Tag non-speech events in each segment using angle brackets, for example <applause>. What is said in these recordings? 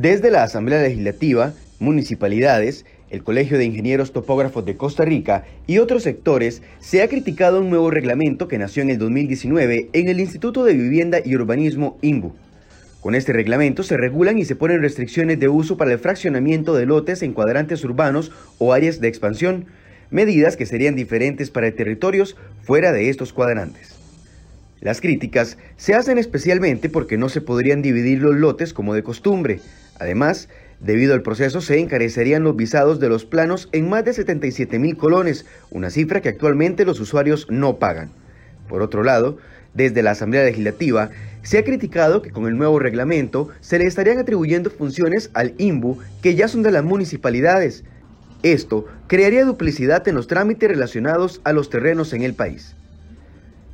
Desde la Asamblea Legislativa, municipalidades, el Colegio de Ingenieros Topógrafos de Costa Rica y otros sectores, se ha criticado un nuevo reglamento que nació en el 2019 en el Instituto de Vivienda y Urbanismo INBU. Con este reglamento se regulan y se ponen restricciones de uso para el fraccionamiento de lotes en cuadrantes urbanos o áreas de expansión, medidas que serían diferentes para territorios fuera de estos cuadrantes. Las críticas se hacen especialmente porque no se podrían dividir los lotes como de costumbre. Además, debido al proceso se encarecerían los visados de los planos en más de 77 mil colones, una cifra que actualmente los usuarios no pagan. Por otro lado, desde la Asamblea Legislativa se ha criticado que con el nuevo reglamento se le estarían atribuyendo funciones al INBU que ya son de las municipalidades. Esto crearía duplicidad en los trámites relacionados a los terrenos en el país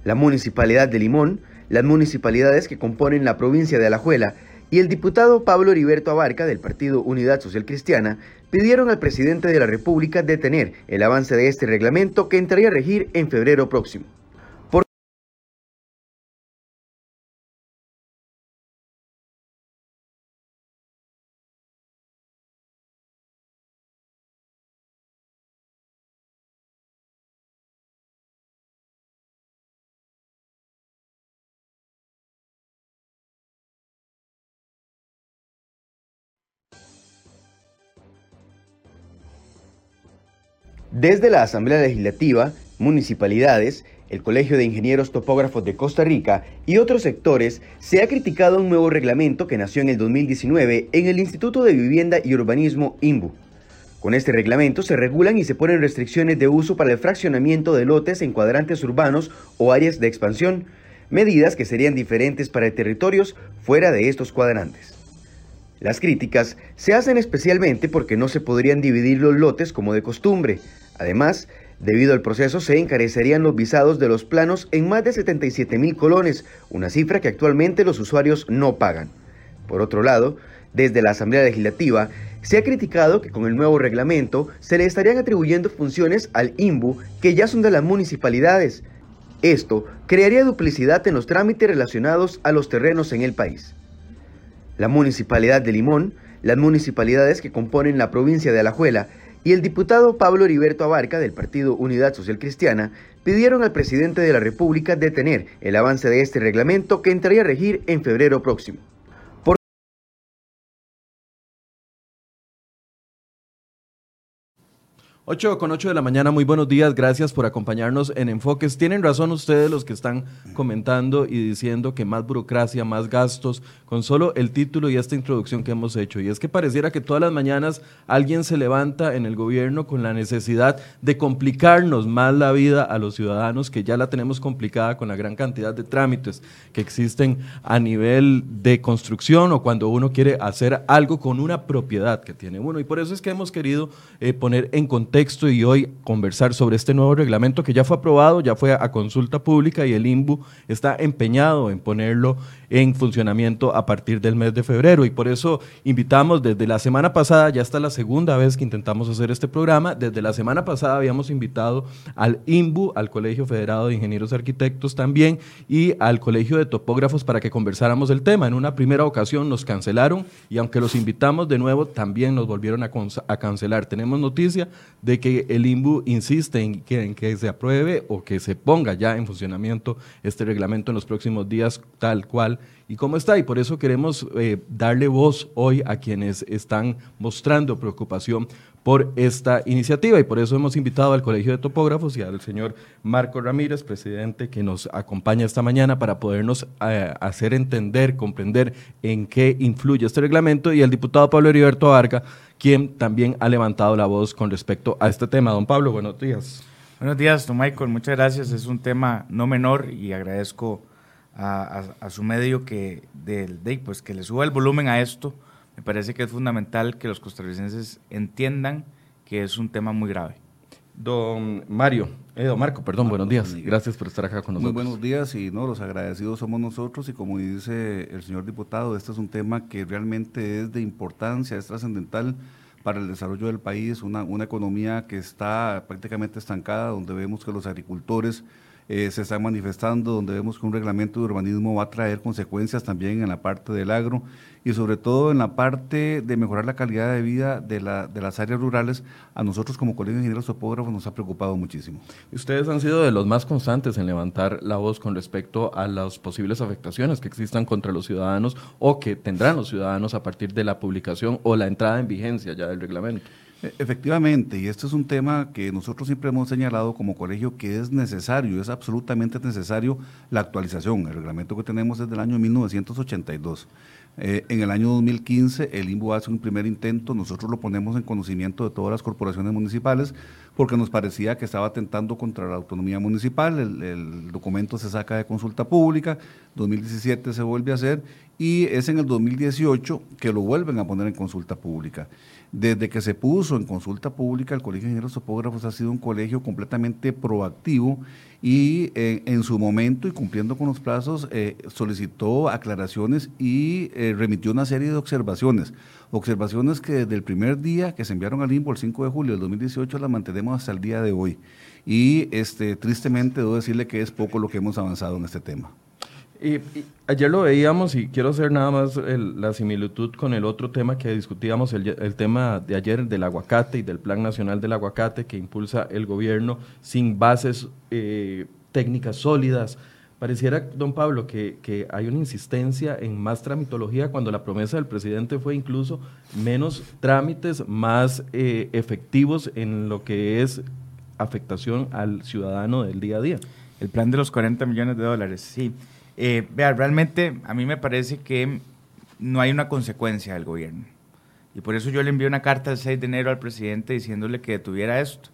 la Municipalidad de Limón, las municipalidades que componen la provincia de Alajuela y el diputado Pablo Heriberto Abarca del Partido Unidad Social Cristiana pidieron al presidente de la República detener el avance de este reglamento que entraría a regir en febrero próximo. Desde la Asamblea Legislativa, municipalidades, el Colegio de Ingenieros Topógrafos de Costa Rica y otros sectores, se ha criticado un nuevo reglamento que nació en el 2019 en el Instituto de Vivienda y Urbanismo INBU. Con este reglamento se regulan y se ponen restricciones de uso para el fraccionamiento de lotes en cuadrantes urbanos o áreas de expansión, medidas que serían diferentes para territorios fuera de estos cuadrantes. Las críticas se hacen especialmente porque no se podrían dividir los lotes como de costumbre, Además, debido al proceso se encarecerían los visados de los planos en más de 77 mil colones, una cifra que actualmente los usuarios no pagan. Por otro lado, desde la Asamblea Legislativa se ha criticado que con el nuevo reglamento se le estarían atribuyendo funciones al INBU que ya son de las municipalidades. Esto crearía duplicidad en los trámites relacionados a los terrenos en el país. La Municipalidad de Limón, las municipalidades que componen la provincia de Alajuela y el diputado Pablo Heriberto Abarca del Partido Unidad Social Cristiana pidieron al presidente de la República detener el avance de este reglamento que entraría a regir en febrero próximo. 8 con 8 de la mañana, muy buenos días, gracias por acompañarnos en Enfoques. Tienen razón ustedes los que están comentando y diciendo que más burocracia, más gastos, con solo el título y esta introducción que hemos hecho. Y es que pareciera que todas las mañanas alguien se levanta en el gobierno con la necesidad de complicarnos más la vida a los ciudadanos, que ya la tenemos complicada con la gran cantidad de trámites que existen a nivel de construcción o cuando uno quiere hacer algo con una propiedad que tiene uno. Y por eso es que hemos querido eh, poner en contexto y hoy conversar sobre este nuevo reglamento que ya fue aprobado, ya fue a consulta pública y el INBU está empeñado en ponerlo en funcionamiento a partir del mes de febrero. Y por eso invitamos desde la semana pasada, ya está la segunda vez que intentamos hacer este programa, desde la semana pasada habíamos invitado al INBU, al Colegio Federado de Ingenieros Arquitectos también y al Colegio de Topógrafos para que conversáramos el tema. En una primera ocasión nos cancelaron y aunque los invitamos de nuevo, también nos volvieron a, cancelar. Tenemos noticia de que el INBU insiste en que, en que se apruebe o que se ponga ya en funcionamiento este reglamento en los próximos días tal cual y cómo está. Y por eso queremos eh, darle voz hoy a quienes están mostrando preocupación por esta iniciativa y por eso hemos invitado al Colegio de Topógrafos y al señor Marco Ramírez, presidente, que nos acompaña esta mañana para podernos eh, hacer entender, comprender en qué influye este reglamento y al diputado Pablo Heriberto Varga, quien también ha levantado la voz con respecto a este tema. Don Pablo, buenos días. Buenos días, don Michael, muchas gracias. Es un tema no menor y agradezco a, su medio que, de, pues, que le suba el volumen a esto. Me parece que es fundamental que los costarricenses entiendan que es un tema muy grave. Don Mario, eh, don Marco, perdón, buenos días. Gracias por estar acá con nosotros. Muy buenos días y no, los agradecidos somos nosotros y como dice el señor diputado, este es un tema que realmente es de importancia, es trascendental para el desarrollo del país, una, una economía que está prácticamente estancada, donde vemos que los agricultores eh, se están manifestando, donde vemos que un reglamento de urbanismo va a traer consecuencias también en la parte del agro y sobre todo en la parte de mejorar la calidad de vida de, la, de las áreas rurales, a nosotros como Colegio de Ingenieros Topógrafos nos ha preocupado muchísimo. Ustedes han sido de los más constantes en levantar la voz con respecto a las posibles afectaciones que existan contra los ciudadanos o que tendrán los ciudadanos a partir de la publicación o la entrada en vigencia ya del reglamento. E, efectivamente, y este es un tema que nosotros siempre hemos señalado como colegio que es necesario, es absolutamente necesario la actualización. El reglamento que tenemos es del año 1982. Eh, en el año 2015 el INBU hace un primer intento, nosotros lo ponemos en conocimiento de todas las corporaciones municipales porque nos parecía que estaba atentando contra la autonomía municipal, el, documento se saca de consulta pública, 2017 se vuelve a hacer y es en el 2018 que lo vuelven a poner en consulta pública. Desde que se puso en consulta pública, el Colegio de Ingenieros Topógrafos ha sido un colegio completamente proactivo y eh, en su momento y cumpliendo con los plazos eh, solicitó aclaraciones y eh, remitió una serie de observaciones. Observaciones que desde el primer día que se enviaron al INBO el 5 de julio del 2018 las mantenemos hasta el día de hoy. Y este, tristemente debo decirle que es poco lo que hemos avanzado en este tema. Y, ayer lo veíamos y quiero hacer nada más la similitud con el otro tema que discutíamos, el, el, tema de ayer del aguacate y del Plan Nacional del Aguacate que impulsa el gobierno sin bases eh, técnicas sólidas. Pareciera, don Pablo, que, que, hay una insistencia en más tramitología cuando la promesa del presidente fue incluso menos trámites, más eh, efectivos en lo que es afectación al ciudadano del día a día. El plan de los 40 millones de dólares, sí. Eh, vea, realmente a mí me parece que no hay una consecuencia del gobierno. Y por eso yo le envié una carta el 6 de enero al presidente diciéndole que detuviera esto.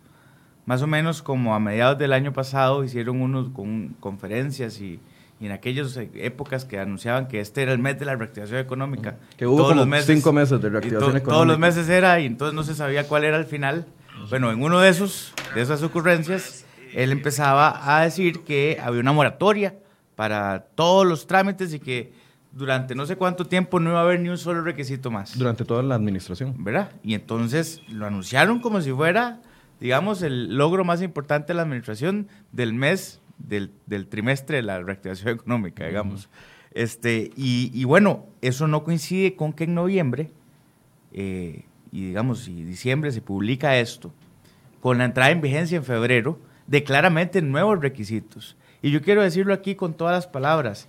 Más o menos como a mediados del año pasado hicieron unos con conferencias y, y, en aquellas épocas que anunciaban que este era el mes de la reactivación económica. Que hubo como los meses, cinco meses de reactivación to, económica. Todos los meses era y entonces no se sabía cuál era el final. Bueno, en uno de esos, de esas ocurrencias, él empezaba a decir que había una moratoria para todos los trámites y que durante no sé cuánto tiempo no iba a haber ni un solo requisito más. Durante toda la administración. ¿Verdad? Y entonces lo anunciaron como si fuera, digamos, el logro más importante de la administración del mes, del, del trimestre de la reactivación <laughs> económica, digamos. Uh -huh. este, y, y, bueno, eso no coincide con que en noviembre, eh, y digamos, si diciembre se publica esto, con la entrada en vigencia en febrero, de claramente nuevos requisitos. Y yo quiero decirlo aquí con todas las palabras.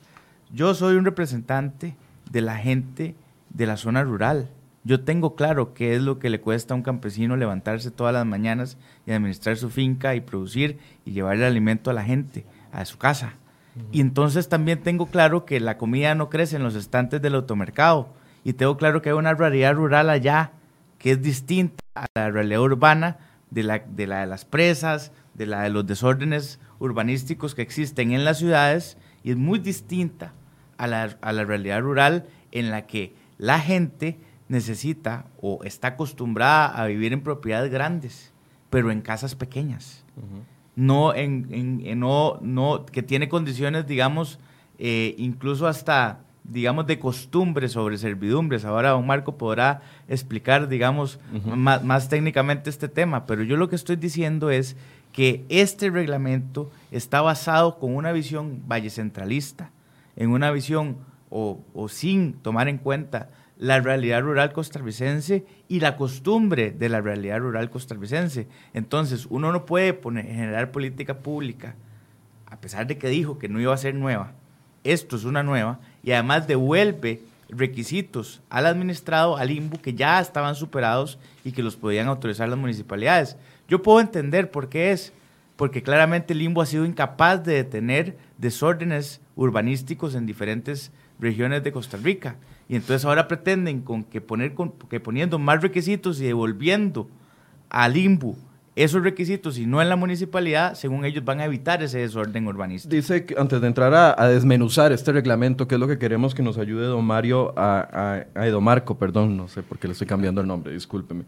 Yo soy un representante de la gente de la zona rural. Yo tengo claro qué es lo que le cuesta a un campesino levantarse todas las mañanas y administrar su finca y producir y llevarle alimento a la gente, a su casa. Uh -huh. Y entonces también tengo claro que la comida no crece en los estantes del automercado. Y tengo claro que hay una realidad rural allá que es distinta a la realidad urbana de la de, la de las presas, de la de los desórdenes urbanísticos que existen en las ciudades y es muy distinta a la, a la realidad rural en la que la gente necesita o está acostumbrada a vivir en propiedades grandes, pero en casas pequeñas. Uh -huh. No en, en, en, no, no, que tiene condiciones, digamos, eh, incluso hasta, digamos, de costumbre sobre servidumbres. Ahora don Marco podrá explicar, digamos, uh -huh. más, más técnicamente este tema, pero yo lo que estoy diciendo es que este reglamento está basado con una visión vallecentralista, en una visión o, o, sin tomar en cuenta la realidad rural costarricense y la costumbre de la realidad rural costarricense. Entonces, uno no puede poner, generar política pública, a pesar de que dijo que no iba a ser nueva, esto es una nueva, y además devuelve requisitos al administrado, al INBU, que ya estaban superados y que los podían autorizar las municipalidades. Yo puedo entender por qué es, porque claramente el limbo ha sido incapaz de detener desórdenes urbanísticos en diferentes regiones de Costa Rica. Y entonces ahora pretenden con que, poner, con, que poniendo más requisitos y devolviendo al limbo esos requisitos y no en la municipalidad, según ellos van a evitar ese desorden urbanístico. Dice que antes de entrar a, desmenuzar este reglamento, que es lo que queremos que nos ayude don Mario, a, a, a Edo Marco, perdón, no sé por qué le estoy cambiando el nombre, discúlpeme.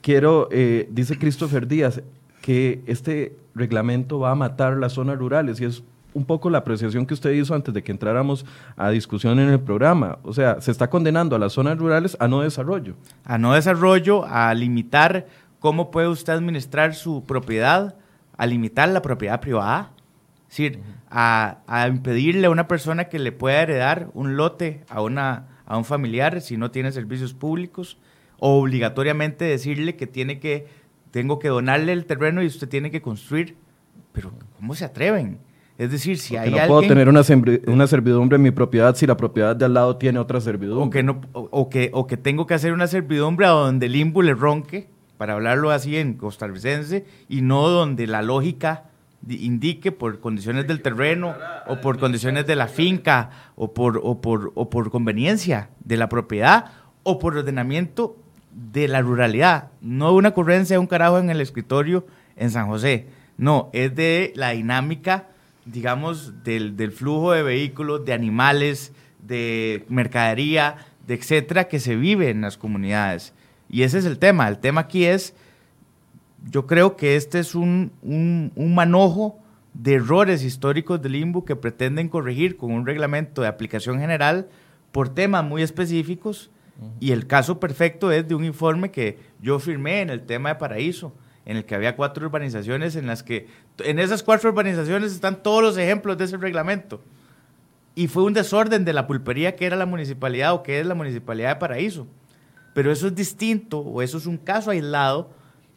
Quiero, eh, dice Christopher Díaz, que este reglamento va a matar las zonas rurales y es un poco la apreciación que usted hizo antes de que entráramos a discusión en el programa. O sea, se está condenando a las zonas rurales a no desarrollo. A no desarrollo, a limitar cómo puede usted administrar su propiedad, a limitar la propiedad privada. Es decir, a, impedirle a una persona que le pueda heredar un lote a, una, a un familiar si no tiene servicios públicos, o obligatoriamente decirle que tiene que, tengo que donarle el terreno y usted tiene que construir. Pero, ¿cómo se atreven? Es decir, si hay no alguien... puedo tener una, una, servidumbre en mi propiedad si la propiedad de al lado tiene otra servidumbre. O que, no, o, que, o que tengo que hacer una servidumbre a donde el IMBU le ronque, para hablarlo así en costarricense, y no donde la lógica indique por condiciones del terreno o por condiciones de la finca o por, o por, o por conveniencia de la propiedad o por ordenamiento de la ruralidad. No una ocurrencia de un carajo en el escritorio en San José. No, es de la dinámica, digamos, del, del flujo de vehículos, de animales, de mercadería, de etcétera, que se vive en las comunidades. Y ese es el tema. El tema aquí es yo creo que este es un, un, manojo de errores históricos del limbo que pretenden corregir con un reglamento de aplicación general por temas muy específicos. Y el caso perfecto es de un informe que yo firmé en el tema de Paraíso, en el que había cuatro urbanizaciones en las que, en esas cuatro urbanizaciones están todos los ejemplos de ese reglamento. Y fue un desorden de la pulpería que era la municipalidad o que es la municipalidad de Paraíso. Pero eso es distinto o eso es un caso aislado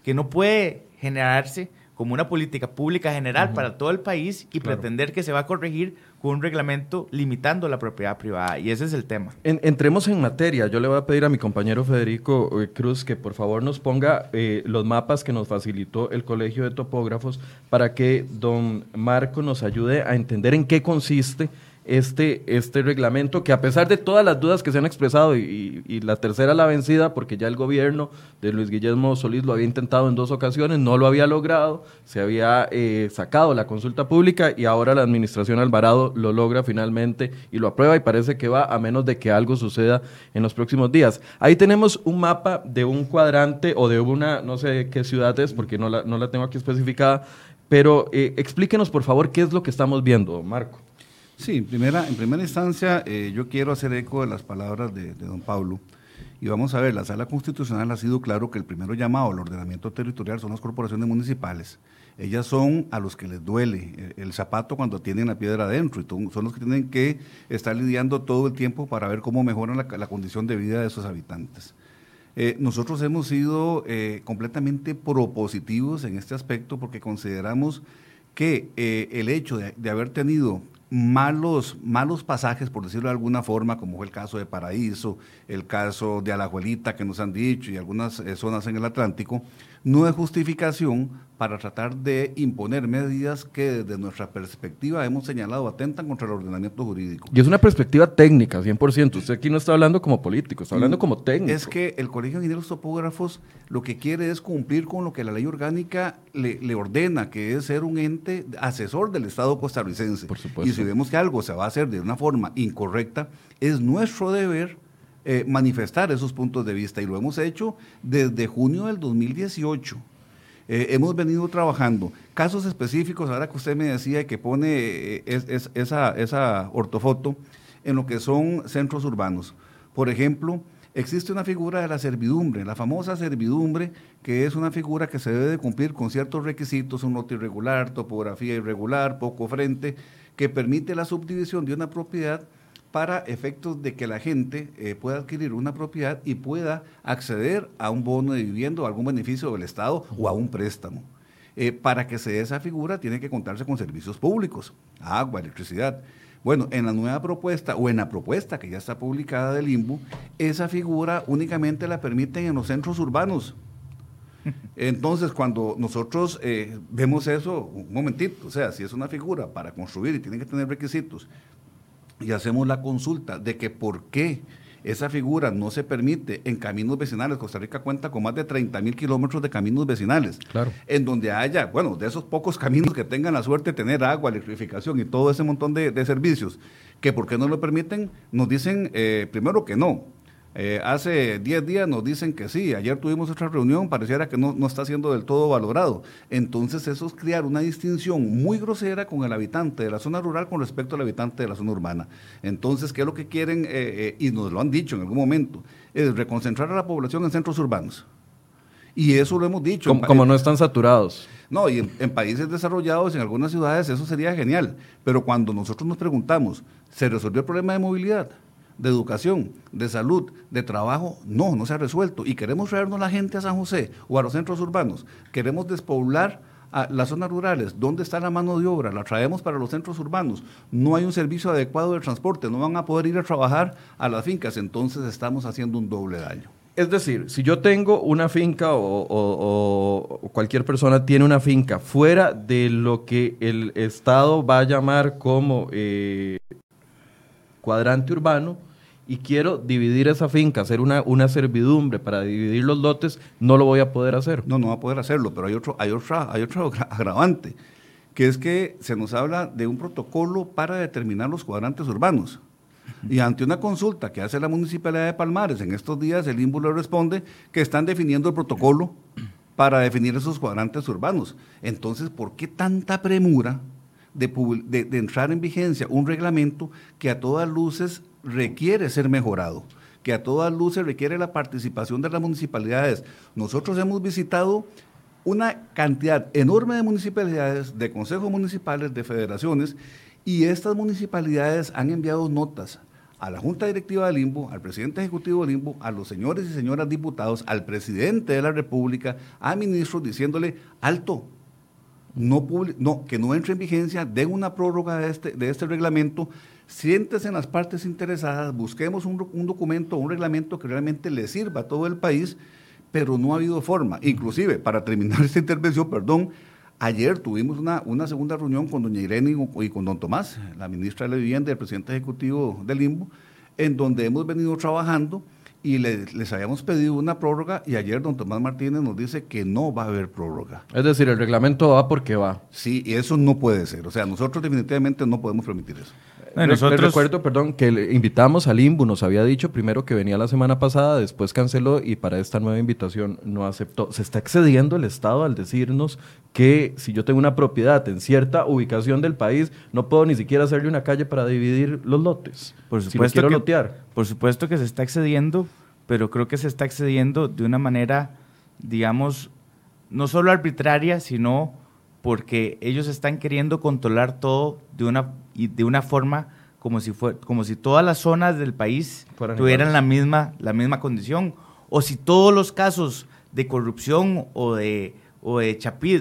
que no puede generarse como una política pública general para todo el país y pretender que se va a corregir con un reglamento limitando la propiedad privada. Y ese es el tema. entremos en materia. Yo le voy a pedir a mi compañero Federico eh, Cruz que por favor nos ponga eh, los mapas que nos facilitó el Colegio de Topógrafos para que don Marco nos ayude a entender en qué consiste este, este reglamento, que a pesar de todas las dudas que se han expresado, y, la tercera la vencida, porque ya el gobierno de Luis Guillermo Solís lo había intentado en dos ocasiones, no lo había logrado, se había eh, sacado la consulta pública y ahora la administración Alvarado lo logra finalmente y lo aprueba y parece que va a menos de que algo suceda en los próximos días. Ahí tenemos un mapa de un cuadrante o de una, no sé qué ciudad es, porque no la, no la tengo aquí especificada, pero eh, explíquenos por favor qué es lo que estamos viendo, Marco. Sí, en primera, en primera instancia eh, yo quiero hacer eco de las palabras de, don Pablo. Y vamos a ver, la sala constitucional ha sido claro que el primero llamado al ordenamiento territorial son las corporaciones municipales. Ellas son a los que les duele el, zapato cuando tienen la piedra adentro y son los que tienen que estar lidiando todo el tiempo para ver cómo mejoran la, condición de vida de sus habitantes. Eh, nosotros hemos sido eh, completamente propositivos en este aspecto porque consideramos que el hecho de haber tenido malos, malos pasajes, por decirlo de alguna forma, como fue el caso de Paraíso, el caso de Alajuelita que nos han dicho y algunas eh, zonas en el Atlántico, no es justificación para tratar de imponer medidas que desde nuestra perspectiva hemos señalado atentan contra el ordenamiento jurídico. Y es una perspectiva técnica, 100%. Usted aquí no está hablando como político, está hablando como técnico. Es que el Colegio de Ingenieros Topógrafos lo que quiere es cumplir con lo que la ley orgánica le, ordena, que es ser un ente asesor del Estado costarricense. Por supuesto. Y si vemos que algo se va a hacer de una forma incorrecta, es nuestro deber eh, manifestar esos puntos de vista y lo hemos hecho desde junio del 2018. Eh, hemos venido trabajando casos específicos, ahora que usted me decía que pone eh, esa, esa ortofoto en lo que son centros urbanos. Por ejemplo, existe una figura de la servidumbre, la famosa servidumbre, que es una figura que se debe de cumplir con ciertos requisitos, un lote irregular, topografía irregular, poco frente, que permite la subdivisión de una propiedad para efectos de que la gente eh, pueda adquirir una propiedad y pueda acceder a un bono de vivienda o algún beneficio del Estado o a un préstamo. Eh, para que se dé esa figura tiene que contarse con servicios públicos, agua, electricidad. Bueno, en la nueva propuesta o en la propuesta que ya está publicada del IMBU, esa figura únicamente la permiten en los centros urbanos. <laughs> Entonces, cuando nosotros eh, vemos eso, un momentito, o sea, si es una figura para construir y tiene que tener requisitos y hacemos la consulta de que por qué esa figura no se permite en caminos vecinales. Costa Rica cuenta con más de 30 mil kilómetros de caminos vecinales. Claro. En donde haya, bueno, de esos pocos caminos que tengan la suerte de tener agua, electrificación y todo ese montón de, servicios, que por qué no lo permiten, nos dicen eh, primero que no. Eh, hace 10 días nos dicen que sí, ayer tuvimos otra reunión, pareciera que no, está siendo del todo valorado. Entonces eso es crear una distinción muy grosera con el habitante de la zona rural con respecto al habitante de la zona urbana. Entonces, ¿qué es lo que quieren? Eh, eh, y nos lo han dicho en algún momento, es reconcentrar a la población en centros urbanos Y eso lo hemos dicho. Como, como no están saturados. No, y en, países desarrollados, en algunas ciudades, eso sería genial. Pero cuando nosotros nos preguntamos, ¿se resolvió el problema de movilidad? De educación, de salud, de trabajo, no, no se ha resuelto. Y queremos traernos la gente a San José o a los centros urbanos. Queremos despoblar a las zonas rurales. ¿Dónde está la mano de obra? La traemos para los centros urbanos. No hay un servicio adecuado de transporte. No van a poder ir a trabajar a las fincas. Entonces estamos haciendo un doble daño. Es decir, si yo tengo una finca o, cualquier persona tiene una finca fuera de lo que el Estado va a llamar como eh, cuadrante urbano, y quiero dividir esa finca, hacer una, una servidumbre para dividir los lotes, no lo voy a poder hacer. No, no va a poder hacerlo, pero hay otro, hay otra, hay otro <laughs> agravante, que es que se nos habla de un protocolo para determinar los cuadrantes urbanos. Y ante una consulta que hace la Municipalidad de Palmares, en estos días el INBU responde que están definiendo el protocolo para definir esos cuadrantes urbanos. Entonces, ¿por qué tanta premura de, de, entrar en vigencia un reglamento que a todas luces requiere ser mejorado, que a todas luces requiere la participación de las municipalidades. Nosotros hemos visitado una cantidad enorme de municipalidades, de consejos municipales, de federaciones, y estas municipalidades han enviado notas a la Junta Directiva del Limbo, al presidente ejecutivo del Limbo, a los señores y señoras diputados, al presidente de la República, a ministros, diciéndole, alto, no, no, que no entre en vigencia, den una prórroga de este, de este reglamento, siéntese en las partes interesadas, busquemos un, un, documento, un reglamento que realmente le sirva a todo el país, pero no ha habido forma. Inclusive, para terminar <laughs> esta intervención, perdón, ayer tuvimos una, una segunda reunión con doña Irene y con don Tomás, la ministra de la Vivienda y el presidente ejecutivo del Limbo, en donde hemos venido trabajando y les habíamos pedido una prórroga y ayer don Tomás Martínez nos dice que no va a haber prórroga. Es decir, el reglamento va porque va. Sí, y eso no puede ser. O sea, nosotros definitivamente no podemos permitir eso. Nosotros... recuerdo, perdón, que le invitamos al IMBU, nos había dicho primero que venía la semana pasada, después canceló y para esta nueva invitación no aceptó. Se está excediendo el Estado al decirnos que si yo tengo una propiedad en cierta ubicación del país, no puedo ni siquiera hacerle una calle para dividir los lotes. Por supuesto, quiero lotear. Por supuesto que se está excediendo, pero creo que se está excediendo de una manera, digamos, no solo arbitraria, sino porque ellos están queriendo controlar todo de una, de una forma como si, fue, como si todas las zonas del país tuvieran la misma, la misma condición, o si todos los casos de corrupción o de o de,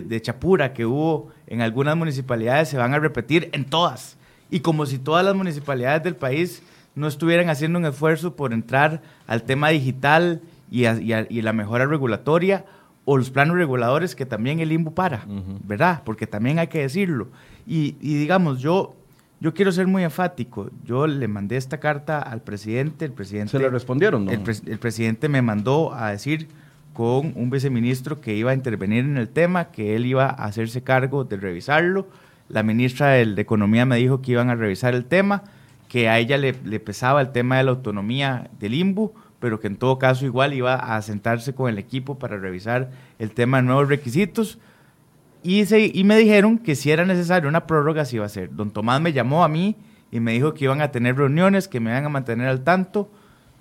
de chapura que hubo en algunas municipalidades se van a repetir en todas. Y como si todas las municipalidades del país no estuvieran haciendo un esfuerzo por entrar al tema digital y, y, la mejora regulatoria o los planos reguladores que también el IMBU para, ¿verdad? Porque también hay que decirlo. Y, digamos, yo, yo quiero ser muy enfático. Yo le mandé esta carta al presidente, el presidente... ¿Se le respondieron? No? El, el presidente me mandó a decir con un viceministro que iba a intervenir en el tema, que él iba a hacerse cargo de revisarlo. La ministra de, Economía me dijo que iban a revisar el tema, que a ella le, pesaba el tema de la autonomía del IMBU, pero que en todo caso igual iba a sentarse con el equipo para revisar el tema de nuevos requisitos. Y, y me dijeron que si era necesario una prórroga, se iba a hacer. Don Tomás me llamó a mí y me dijo que iban a tener reuniones, que me iban a mantener al tanto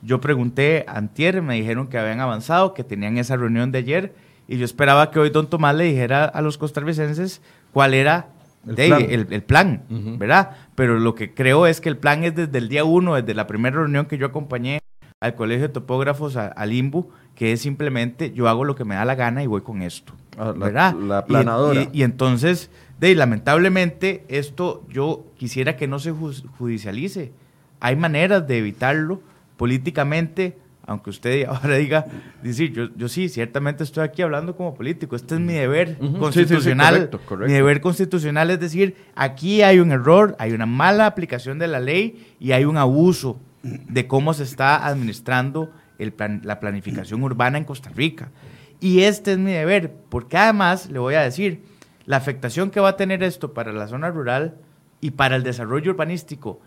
yo pregunté antier, me dijeron que habían avanzado, que tenían esa reunión de ayer, y yo esperaba que hoy don Tomás le dijera a los costarricenses cuál era el plan, ¿verdad? Pero lo que creo es que el plan es desde el día uno, desde la primera reunión que yo acompañé al Colegio de Topógrafos, al IMBU, que es simplemente yo hago lo que me da la gana y voy con esto, ah, ¿verdad? La, planadora. Y, entonces, de, lamentablemente, esto yo quisiera que no se judicialice. Hay maneras de evitarlo políticamente, aunque usted <laughs> ahora diga, decir, yo, yo sí, ciertamente estoy aquí hablando como político, este es mi deber constitucional. Mi deber constitucional es decir, aquí hay un error, hay una mala aplicación de la ley y hay un abuso de cómo se está administrando el la planificación urbana en Costa Rica. Y este es mi deber, porque además le voy a decir, la afectación que va a tener esto para la zona rural y para el desarrollo urbanístico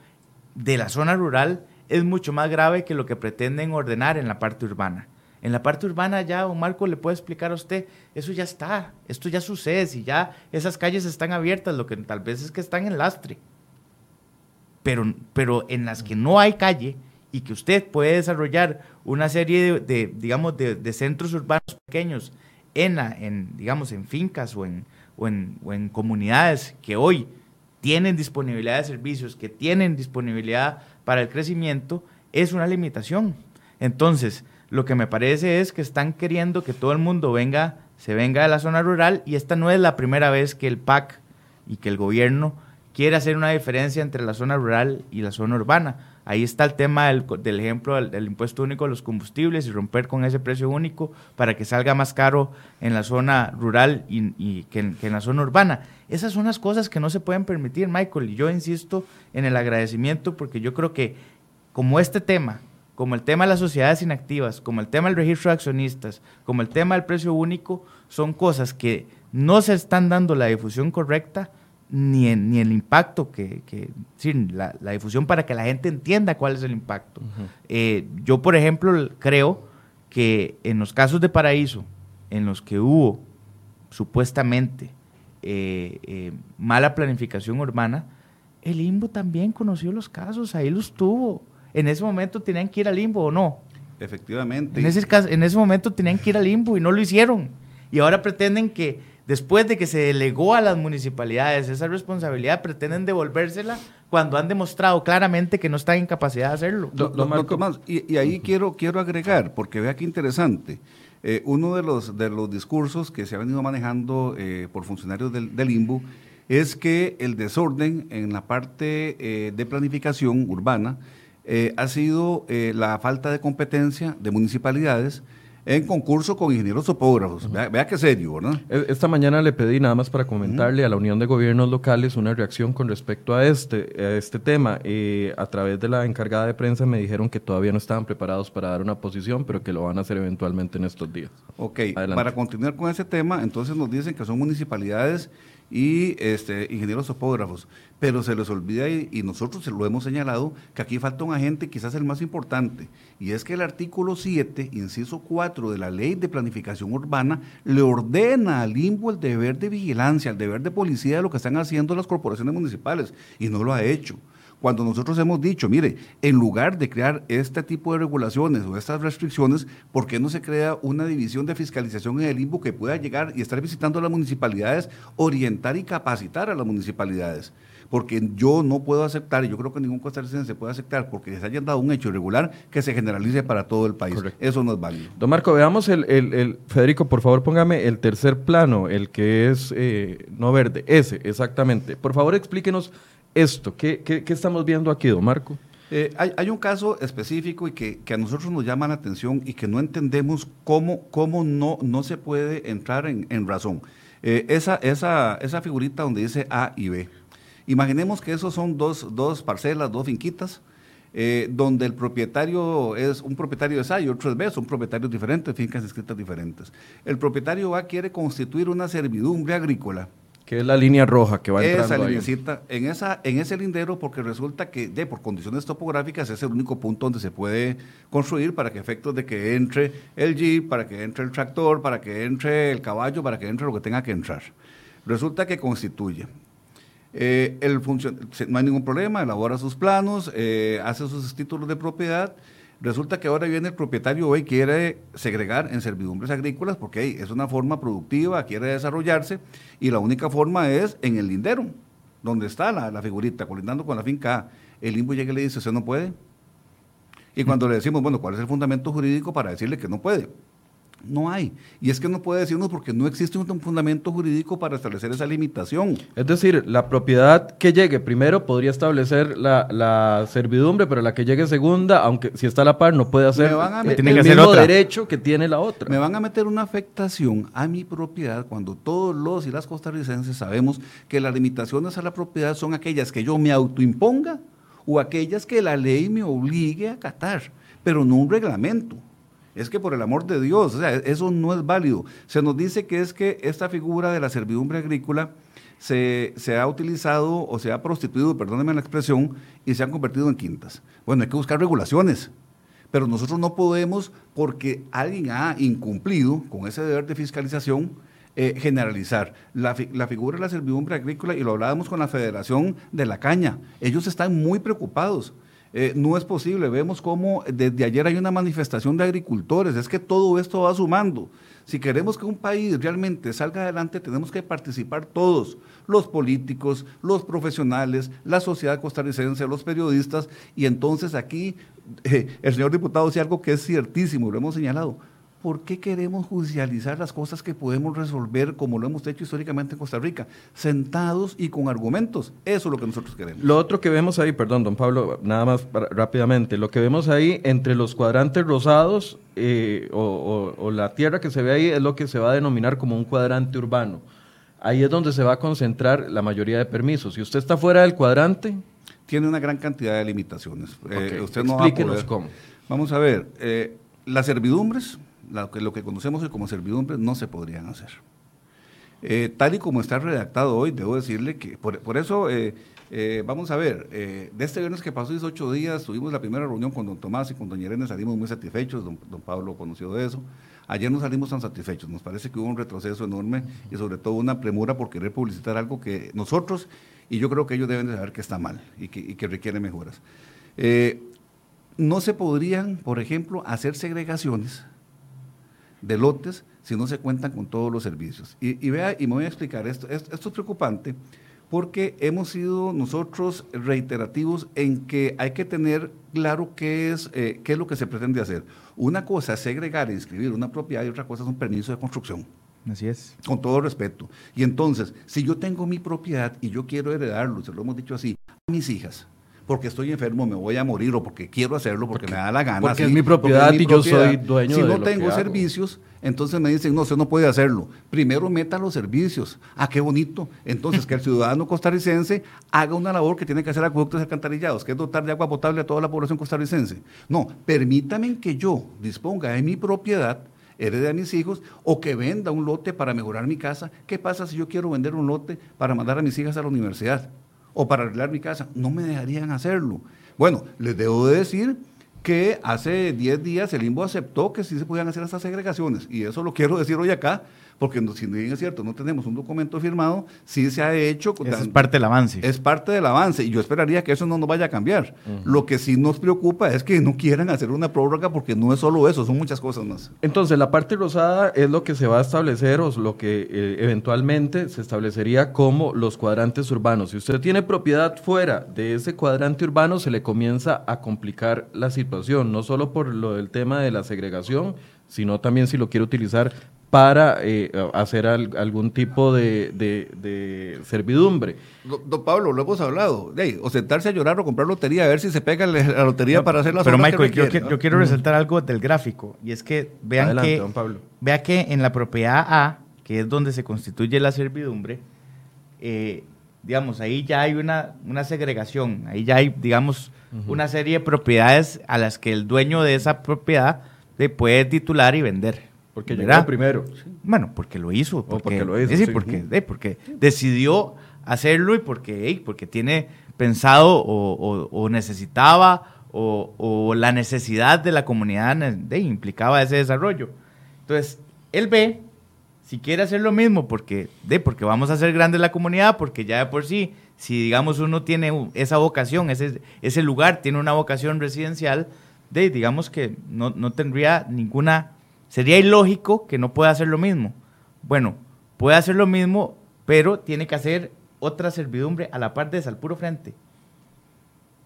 de la zona rural es mucho más grave que lo que pretenden ordenar en la parte urbana. En la parte urbana ya, un Marco le puede explicar a usted, eso ya está, esto ya sucede, si ya esas calles están abiertas, lo que tal vez es que están en lastre. Pero, pero en las que no hay calle y que usted puede desarrollar una serie de, digamos, de, centros urbanos pequeños en, en digamos, en fincas o en, o en, o en comunidades que hoy tienen disponibilidad de servicios, que tienen disponibilidad para el crecimiento, es una limitación. Entonces, lo que me parece es que están queriendo que todo el mundo venga, se venga de la zona rural y esta no es la primera vez que el PAC y que el gobierno quiere hacer una diferencia entre la zona rural y la zona urbana. Ahí está el tema del, ejemplo del, impuesto único a los combustibles y romper con ese precio único para que salga más caro en la zona rural y, que, en, que, en, la zona urbana. Esas son las cosas que no se pueden permitir, Michael. Y yo insisto en el agradecimiento porque yo creo que como este tema, como el tema de las sociedades inactivas, como el tema del registro de accionistas, como el tema del precio único, son cosas que no se están dando la difusión correcta ni, ni el impacto que, que la, la, difusión para que la gente entienda cuál es el impacto. Eh, yo, por ejemplo, creo que en los casos de paraíso, en los que hubo supuestamente eh, eh, mala planificación urbana, el limbo también conoció los casos, ahí los tuvo. En ese momento tenían que ir al limbo o no. Efectivamente. En ese, caso, en ese momento tenían que ir al limbo y no lo hicieron. Y ahora pretenden que después de que se delegó a las municipalidades esa responsabilidad, pretenden devolvérsela cuando han demostrado claramente que no están en capacidad de hacerlo. y, ahí quiero, quiero agregar, porque vea qué interesante, eh, uno de los, de los discursos que se ha venido manejando eh, por funcionarios del, del, INBU es que el desorden en la parte eh, de planificación urbana ha sido la falta de competencia de municipalidades, en concurso con ingenieros topógrafos. vea, qué serio, ¿verdad? E, esta mañana le pedí nada más para comentarle a la Unión de Gobiernos Locales una reacción con respecto a este, a este tema. Eh, a través de la encargada de prensa me dijeron que todavía no estaban preparados para dar una posición, pero que lo van a hacer eventualmente en estos días. Ok, para continuar con ese tema, entonces nos dicen que son municipalidades y este, ingenieros topógrafos. Pero se les olvida, y, nosotros se lo hemos señalado, que aquí falta un agente quizás el más importante, y es que el artículo 7, inciso 4 de la Ley de Planificación Urbana, le ordena al INBO el deber de vigilancia, el deber de policía de lo que están haciendo las corporaciones municipales, y no lo ha hecho. Cuando nosotros hemos dicho, mire, en lugar de crear este tipo de regulaciones o estas restricciones, ¿por qué no se crea una división de fiscalización en el INBU que pueda llegar y estar visitando a las municipalidades, orientar y capacitar a las municipalidades? Porque yo no puedo aceptar, y yo creo que ningún costarricense puede aceptar, porque se haya dado un hecho irregular, que se generalice para todo el país. Eso no es válido. Don Marco, veamos el, el, Federico, por favor, póngame el tercer plano, el que es eh, no verde, ese, exactamente. Por favor, explíquenos esto? ¿Qué, qué, qué estamos viendo aquí, don Marco? Eh, hay, hay, un caso específico y que, que, a nosotros nos llama la atención y que no entendemos cómo, cómo no, no se puede entrar en, en razón. Eh, esa, esa, esa figurita donde dice A y B. Imaginemos que esos son dos, dos parcelas, dos finquitas, eh, donde el propietario es un propietario es A y otro es B, son propietarios diferentes, fincas escritas diferentes. El propietario A quiere constituir una servidumbre agrícola que es la línea roja que va entrando esa ahí. en esa en ese lindero porque resulta que de por condiciones topográficas es el único punto donde se puede construir para que efectos de que entre el jeep, para que entre el tractor, para que entre el caballo, para que entre lo que tenga que entrar. Resulta que constituye. Eh, el no hay ningún problema, elabora sus planos, eh, hace sus títulos de propiedad Resulta que ahora viene el propietario hoy, quiere segregar en servidumbres agrícolas porque es una forma productiva, quiere desarrollarse y la única forma es en el lindero, donde está la, figurita, colindando con la finca El limbo llega y le dice, usted no puede. Y cuando le decimos, bueno, ¿cuál es el fundamento jurídico para decirle que no puede? No hay. Y es que no puede decirnos porque no existe un fundamento jurídico para establecer esa limitación. Es decir, la propiedad que llegue primero podría establecer la, servidumbre, pero la que llegue segunda, aunque si está a la par, no puede hacer el, mismo derecho que tiene la otra. Me van a meter una afectación a mi propiedad cuando todos los y las costarricenses sabemos que las limitaciones a la propiedad son aquellas que yo me autoimponga o aquellas que la ley me obligue a acatar, pero no un reglamento. Es que por el amor de Dios, o sea, eso no es válido. Se nos dice que es que esta figura de la servidumbre agrícola se, ha utilizado o se ha prostituido, perdónenme la expresión, y se han convertido en quintas. Bueno, hay que buscar regulaciones, pero nosotros no podemos, porque alguien ha incumplido con ese deber de fiscalización, eh, generalizar. La, la, figura de la servidumbre agrícola, y lo hablábamos con la Federación de la Caña, ellos están muy preocupados Eh, no es posible. Vemos cómo desde ayer hay una manifestación de agricultores. Es que todo esto va sumando. Si queremos que un país realmente salga adelante, tenemos que participar todos, los políticos, los profesionales, la sociedad costarricense, los periodistas, y entonces aquí eh, el señor diputado dice algo que es ciertísimo, lo hemos señalado. ¿Por qué queremos judicializar las cosas que podemos resolver como lo hemos hecho históricamente en Costa Rica? Sentados y con argumentos. Eso es lo que nosotros queremos. Lo otro que vemos ahí, perdón, don Pablo, nada más rápidamente, lo que vemos ahí entre los cuadrantes rosados eh, o, la tierra que se ve ahí es lo que se va a denominar como un cuadrante urbano. Ahí es donde se va a concentrar la mayoría de permisos. Si usted está fuera del cuadrante... Tiene una gran cantidad de limitaciones. Eh, usted no Explíquenos cómo. Vamos a ver, eh, las servidumbres lo que, conocemos como servidumbre no se podrían hacer. Eh, tal y como está redactado hoy, debo decirle que por, eso, eh, eh, vamos a ver, de este viernes que pasó, 18 días, tuvimos la primera reunión con don Tomás y con doña Irene, salimos muy satisfechos, don, don, Pablo conoció de eso. Ayer no salimos tan satisfechos, nos parece que hubo un retroceso enorme y sobre todo una premura por querer publicitar algo que nosotros, y yo creo que ellos deben de saber que está mal y que requiere mejoras. no se podrían, por ejemplo, hacer segregaciones de lotes si no se cuentan con todos los servicios. Y, vea, y me voy a explicar esto. Esto, es preocupante porque hemos sido nosotros reiterativos en que hay que tener claro qué es, eh, qué es lo que se pretende hacer. Una cosa es segregar e inscribir una propiedad y otra cosa es un permiso de construcción. Así es. Con todo respeto. Y entonces, si yo tengo mi propiedad y yo quiero heredarlo, se lo hemos dicho así, a mis hijas, porque estoy enfermo, me voy a morir o porque quiero hacerlo, porque, me da la gana. Porque es mi propiedad y yo soy dueño si de Si no tengo servicios, entonces me dicen, no, usted no puede hacerlo. Primero meta los servicios. Ah, qué bonito. Entonces, que el <laughs> ciudadano costarricense haga una labor que tiene que hacer acueductos alcantarillados, que es dotar de agua potable a toda la población costarricense. No, permítame que yo disponga de mi propiedad herede a mis hijos o que venda un lote para mejorar mi casa. ¿Qué pasa si yo quiero vender un lote para mandar a mis hijas a la universidad? O para arreglar mi casa. No me dejarían hacerlo. Bueno, les debo de decir que hace 10 días el INBO aceptó que sí se podían hacer estas segregaciones. Y eso lo quiero decir hoy acá, porque si bien es cierto, no tenemos un documento firmado, sí se ha hecho. es parte del avance. Es parte del avance y yo esperaría que eso no nos vaya a cambiar. Lo que sí nos preocupa es que no quieran hacer una prórroga porque no es solo eso, son muchas cosas más. Entonces, la parte rosada es lo que se va a establecer o lo que eh, eventualmente se establecería como los cuadrantes urbanos. Si usted tiene propiedad fuera de ese cuadrante urbano, se le comienza a complicar la situación, no solo por lo del tema de la segregación, sino también si lo quiere utilizar para eh, hacer algún tipo de, servidumbre. Don, Pablo, lo hemos hablado, o sentarse a llorar o comprar lotería, a ver si se pega la lotería para hacer las Pero Michael, yo, yo, quiero resaltar algo del gráfico, y es que vean que, vea que en la propiedad A, que es donde se constituye la servidumbre, eh, digamos, ahí ya hay una, una segregación, ahí ya hay, digamos, una serie de propiedades a las que el dueño de esa propiedad le puede titular y vender. Porque llegó primero. Bueno, porque lo hizo. Porque, lo hizo. Sí, Porque, porque decidió hacerlo y porque, porque tiene pensado o, necesitaba o, la necesidad de la comunidad de, implicaba ese desarrollo. Entonces, él ve, si quiere hacer lo mismo, porque, de, porque vamos a hacer grande la comunidad, porque ya de por sí, si digamos uno tiene esa vocación, ese, ese lugar tiene una vocación residencial, de, digamos que no, no tendría ninguna Sería ilógico que no pueda hacer lo mismo. Bueno, puede hacer lo mismo, pero tiene que hacer otra servidumbre a la parte de al puro frente.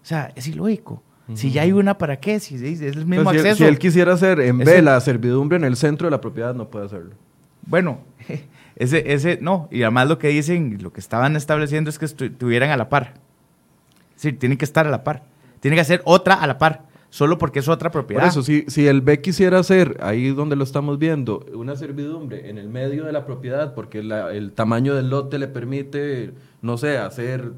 O sea, es ilógico. Si ya hay una, ¿para qué? Si es el mismo acceso. Si él quisiera hacer en B la servidumbre en el centro de la propiedad, no puede hacerlo. Bueno, <laughs> ese, ese, no. Y además lo que dicen, lo que estaban estableciendo es que estuvieran a la par. Es decir, tienen que estar a la par. Tiene que hacer otra a la par solo porque es otra propiedad. Por eso, si, si el B quisiera hacer, ahí donde lo estamos viendo, una servidumbre en el medio de la propiedad, porque el tamaño del lote le permite, no sé, hacer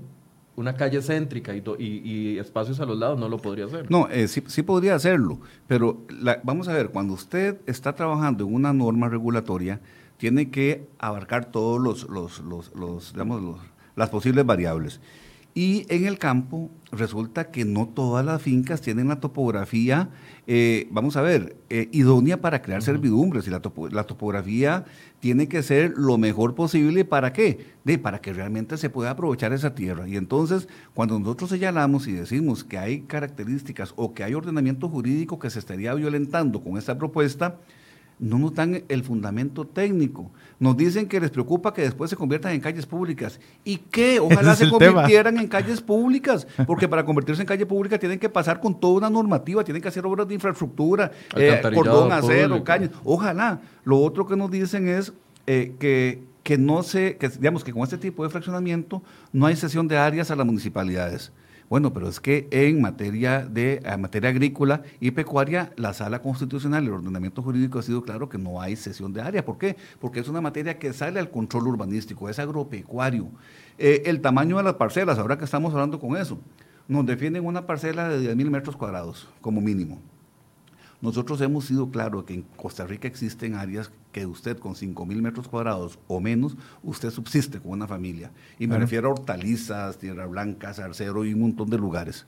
una calle céntrica y, y, espacios a los lados, no lo podría hacer. No, eh, sí, sí, podría hacerlo, pero vamos a ver, cuando usted está trabajando en una norma regulatoria, tiene que abarcar todos los, los, los, los digamos, las posibles variables. Y en el campo resulta que no todas las fincas tienen la topografía, eh, vamos a ver, eh, idónea para crear servidumbres. Y la, la, topografía tiene que ser lo mejor posible. ¿Para qué? De, para que realmente se pueda aprovechar esa tierra. Y entonces, cuando nosotros señalamos y decimos que hay características o que hay ordenamiento jurídico que se estaría violentando con esta propuesta, no nos dan el fundamento técnico. Nos dicen que les preocupa que después se conviertan en calles públicas. ¿Y qué? <laughs> Ojalá se convirtieran en calles públicas, <laughs> porque para convertirse en calle pública tienen que pasar con toda una normativa, tienen que hacer obras de infraestructura, eh, cordón, acero, cañas. Ojalá. Lo otro que nos dicen es eh, que, que no se, que, digamos que con este tipo de fraccionamiento no hay cesión de áreas a las municipalidades. Bueno, pero es que en materia de materia agrícola y pecuaria, la sala constitucional, el ordenamiento jurídico ha sido claro que no hay cesión de área. ¿Por qué? Porque es una materia que sale al control urbanístico, es agropecuario. Eh, el tamaño de las parcelas, ahora que estamos hablando con eso, nos defienden una parcela de 10 mil metros cuadrados como mínimo. Nosotros hemos sido claros que en Costa Rica existen áreas que usted con 5 mil metros cuadrados o menos, usted subsiste con una familia. Y me refiero a hortalizas, tierra blanca, zarcero y un montón de lugares.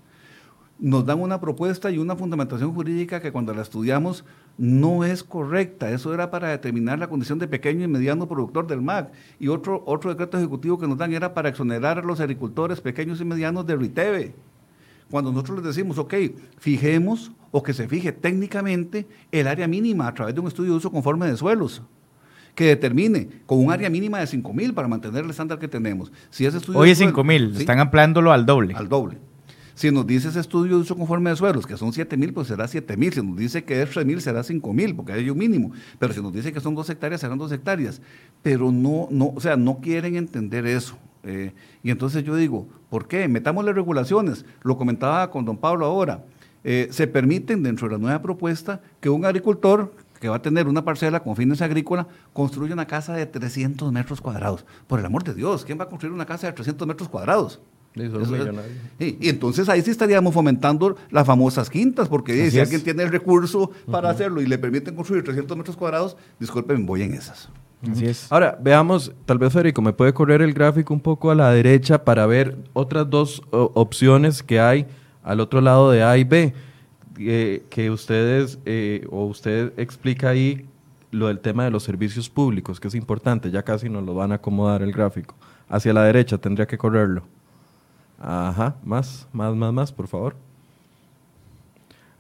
Nos dan una propuesta y una fundamentación jurídica que cuando la estudiamos no es correcta. Eso era para determinar la condición de pequeño y mediano productor del MAC. Y otro, otro decreto ejecutivo que nos dan era para exonerar a los agricultores pequeños y medianos de RITEVE cuando nosotros les decimos, ok, fijemos o que se fije técnicamente el área mínima a través de un estudio de uso conforme de suelos que determine con un área mínima de 5.000 para mantener el estándar que tenemos. Si ese estudio Hoy es 5.000, están ampliándolo al doble. Al doble. Si nos dice ese estudio de uso conforme de suelos, que son 7.000, pues será 7.000. Si nos dice que es 3.000, será 5.000, porque hay un mínimo. Pero si nos dice que son dos hectáreas, serán dos hectáreas. Pero no, no, o sea, no quieren entender eso. Eh, y entonces yo digo, ¿por qué? Metamos las regulaciones. Lo comentaba con don Pablo ahora. Eh, se permiten dentro de la nueva propuesta que un agricultor que va a tener una parcela con fines agrícolas construya una casa de 300 metros cuadrados. Por el amor de Dios, ¿quién va a construir una casa de 300 metros cuadrados? y, entonces ahí sí estaríamos fomentando las famosas quintas, porque si alguien tiene el recurso para hacerlo y le permiten construir 300 metros cuadrados, disculpen, voy en esas. Así es. Ahora, veamos, tal vez Federico, ¿me puede correr el gráfico un poco a la derecha para ver otras dos opciones que hay al otro lado de A y B? Eh, que ustedes, eh, o usted explica ahí lo del tema de los servicios públicos, que es importante, ya casi nos lo van a acomodar el gráfico. Hacia la derecha tendría que correrlo. Ajá, más, más, más, más, por favor.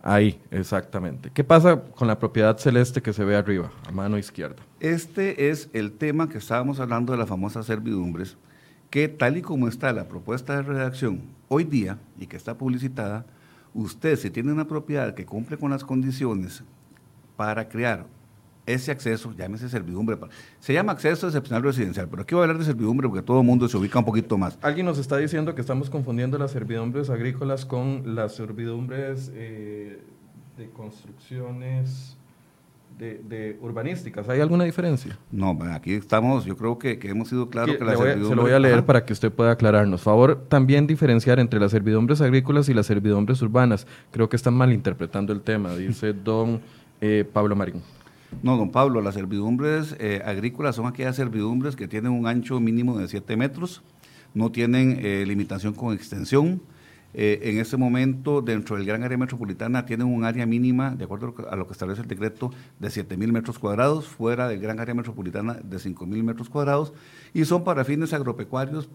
Ahí, exactamente. ¿Qué pasa con la propiedad celeste que se ve arriba, a mano izquierda? Este es el tema que estábamos hablando de las famosas servidumbres, que tal y como está la propuesta de redacción hoy día y que está publicitada, usted si tiene una propiedad que cumple con las condiciones para crear ese acceso, llámese servidumbre, se llama acceso excepcional residencial, pero aquí voy a hablar de servidumbre porque todo el mundo se ubica un poquito más. Alguien nos está diciendo que estamos confundiendo las servidumbres agrícolas con las servidumbres eh, de construcciones de, urbanísticas. ¿Hay alguna diferencia? No, aquí estamos, yo creo que, hemos sido claros que la servidumbre... Se lo voy a leer para que usted pueda aclararnos. Favor también diferenciar entre las servidumbres agrícolas y las servidumbres urbanas. Creo que están malinterpretando el tema, dice <laughs> don eh, Pablo Marín. No, don Pablo, las servidumbres eh, agrícolas son aquellas servidumbres que tienen un ancho mínimo de 7 metros, no tienen eh, limitación con extensión. Eh, en este momento, dentro del gran área metropolitana, tienen un área mínima, de acuerdo a lo que establece el decreto, de 7 mil metros cuadrados, fuera del gran área metropolitana de 5 mil metros cuadrados, y son para fines agropecuarios,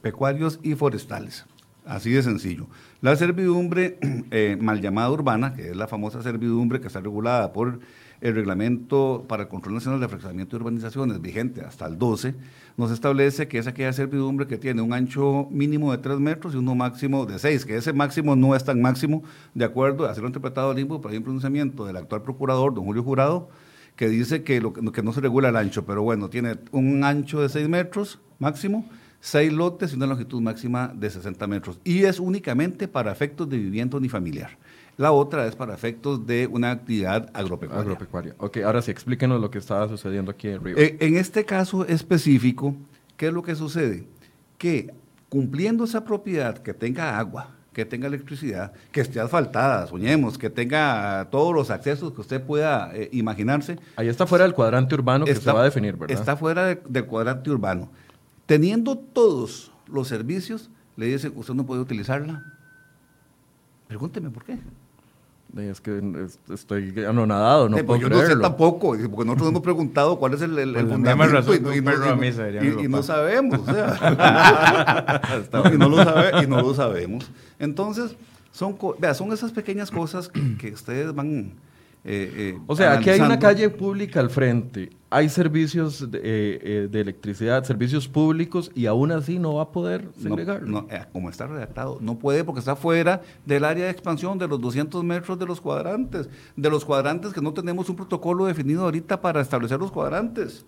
pecuarios y forestales. Así de sencillo. La servidumbre <clears throat> mal llamada urbana, que es la famosa servidumbre que está regulada por el reglamento para el control nacional de fraccionamiento de urbanizaciones, vigente hasta el 12, nos establece que es aquella servidumbre que tiene un ancho mínimo de 3 metros y uno máximo de 6, que ese máximo no es tan máximo, de acuerdo a ser interpretado limbo, por un pronunciamiento del actual procurador, don Julio Jurado, que dice que, lo, que no se regula el ancho, pero bueno, tiene un ancho de 6 metros máximo, 6 lotes y una longitud máxima de 60 metros. Y es únicamente para efectos de vivienda unifamiliar. La otra es para efectos de una actividad agropecuaria. Agropecuaria. Ok, ahora sí, explíquenos lo que estaba sucediendo aquí en Río. Eh, en este caso específico, ¿qué es lo que sucede? Que cumpliendo esa propiedad que tenga agua, que tenga electricidad, que esté asfaltada, soñemos, que tenga todos los accesos que usted pueda eh, imaginarse. Ahí está fuera del cuadrante urbano que se va a definir, ¿verdad? Está fuera del cuadrante urbano. Teniendo todos los servicios, le dicen, usted no puede utilizarla. Pregúnteme por qué. Es que estoy anonadado, no puedo yo no sé tampoco, porque nosotros hemos preguntado cuál es el, el, el fundamento y, no, y, no, y, no sabemos. O sea, <laughs> <laughs> y, no lo sabe, y no lo sabemos. Entonces, son, vea, son esas pequeñas cosas que, que ustedes van eh, eh, o sea, aquí hay una calle pública al frente, hay servicios de, eh, electricidad, servicios públicos y aún así no va a poder segregar. No, como está redactado, no puede porque está fuera del área de expansión de los 200 metros de los cuadrantes, de los cuadrantes que no tenemos un protocolo definido ahorita para establecer los cuadrantes.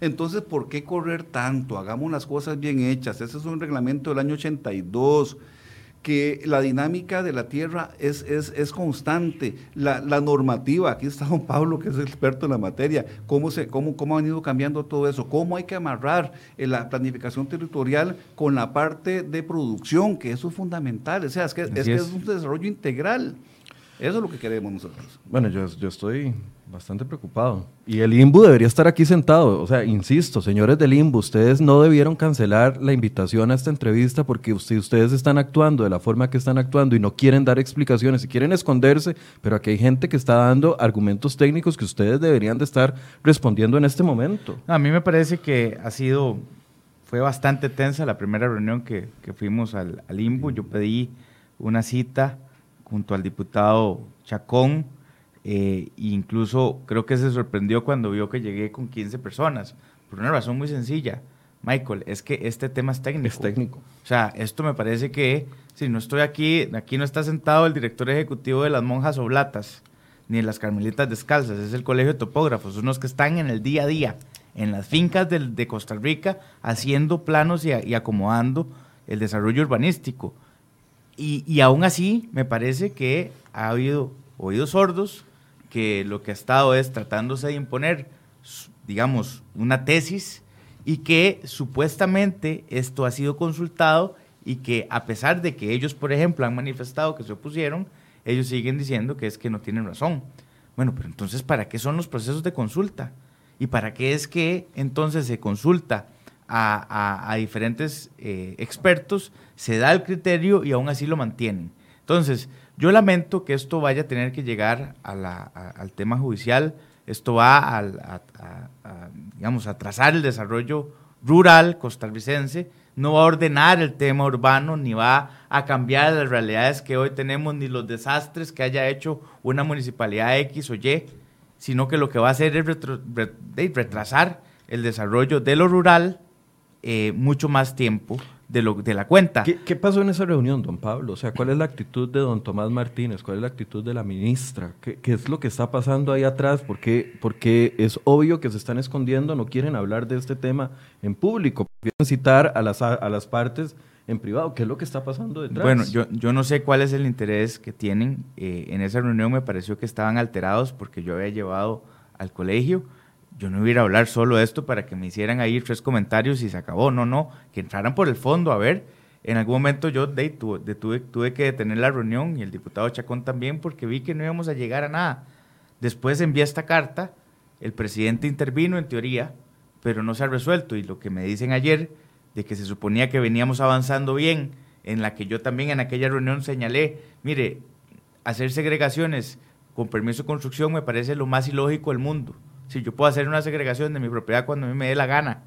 Entonces, ¿por qué correr tanto? Hagamos las cosas bien hechas. Ese es un reglamento del año 82 que la dinámica de la tierra es, es, constante, la, normativa, aquí está don Pablo, que es experto en la materia, cómo, se, cómo, cómo han ido cambiando todo eso, cómo hay que amarrar eh, la planificación territorial con la parte de producción, que eso es fundamental, o sea, es que es, que es un desarrollo integral. Eso es lo que queremos nosotros. Bueno, yo, yo estoy bastante preocupado. Y el IMBU debería estar aquí sentado. O sea, insisto, señores del IMBU, ustedes no debieron cancelar la invitación a esta entrevista porque si ustedes están actuando de la forma que están actuando y no quieren dar explicaciones y quieren esconderse, pero aquí hay gente que está dando argumentos técnicos que ustedes deberían de estar respondiendo en este momento. a mí me parece que ha sido, fue bastante tensa la primera reunión que, que fuimos al, al IMBU. Yo pedí una cita junto al diputado Chacón, eh, incluso creo que se sorprendió cuando vio que llegué con 15 personas, por una razón muy sencilla. Michael, es que este tema es técnico. Es técnico. O sea, esto me parece que, si no estoy aquí, aquí no está sentado el director ejecutivo de las monjas oblatas, ni de las carmelitas descalzas, es el colegio de topógrafos, unos que están en el día a día, en las fincas de, Costa Rica, haciendo planos y, y acomodando el desarrollo urbanístico. Y, aún así, me parece que ha habido oídos sordos, que lo que ha estado es tratándose de imponer, digamos, una tesis y que supuestamente esto ha sido consultado y que a pesar de que ellos, por ejemplo, han manifestado que se opusieron, ellos siguen diciendo que es que no tienen razón. Bueno, pero entonces, ¿para qué son los procesos de consulta? ¿Y para qué es que entonces se consulta a, diferentes eh, expertos, se da el criterio y aún así lo mantienen. Entonces, yo lamento que esto vaya a tener que llegar al tema judicial, esto va a, digamos, a trazar el desarrollo rural costarricense, no va a ordenar el tema urbano, ni va a cambiar las realidades que hoy tenemos, ni los desastres que haya hecho una municipalidad X o Y, sino que lo que va a hacer es retrasar el desarrollo de lo rural eh, mucho más tiempo de, lo, de la cuenta. ¿Qué, pasó en esa reunión, don Pablo? O sea, ¿cuál es la actitud de don Tomás Martínez? ¿Cuál es la actitud de la ministra? ¿Qué, es lo que está pasando ahí atrás? ¿Por qué? Porque es obvio que se están escondiendo, no quieren hablar de este tema en público, quieren citar a las, a las partes en privado. ¿Qué es lo que está pasando detrás? Bueno, yo, yo no sé cuál es el interés que tienen. Eh, en esa reunión me pareció que estaban alterados porque yo había llevado al colegio yo no iba a hablar solo de esto para que me hicieran ahí tres comentarios y se acabó. No, no, que entraran por el fondo a ver. En algún momento yo de, tuve, tuve, que detener la reunión y el diputado Chacón también porque vi que no íbamos a llegar a nada. Después envié esta carta, el presidente intervino en teoría, pero no se ha resuelto. Y lo que me dicen ayer, de que se suponía que veníamos avanzando bien, en la que yo también en aquella reunión señalé, mire, hacer segregaciones con permiso de construcción me parece lo más ilógico del mundo si yo puedo hacer una segregación de mi propiedad cuando a mí me dé la gana.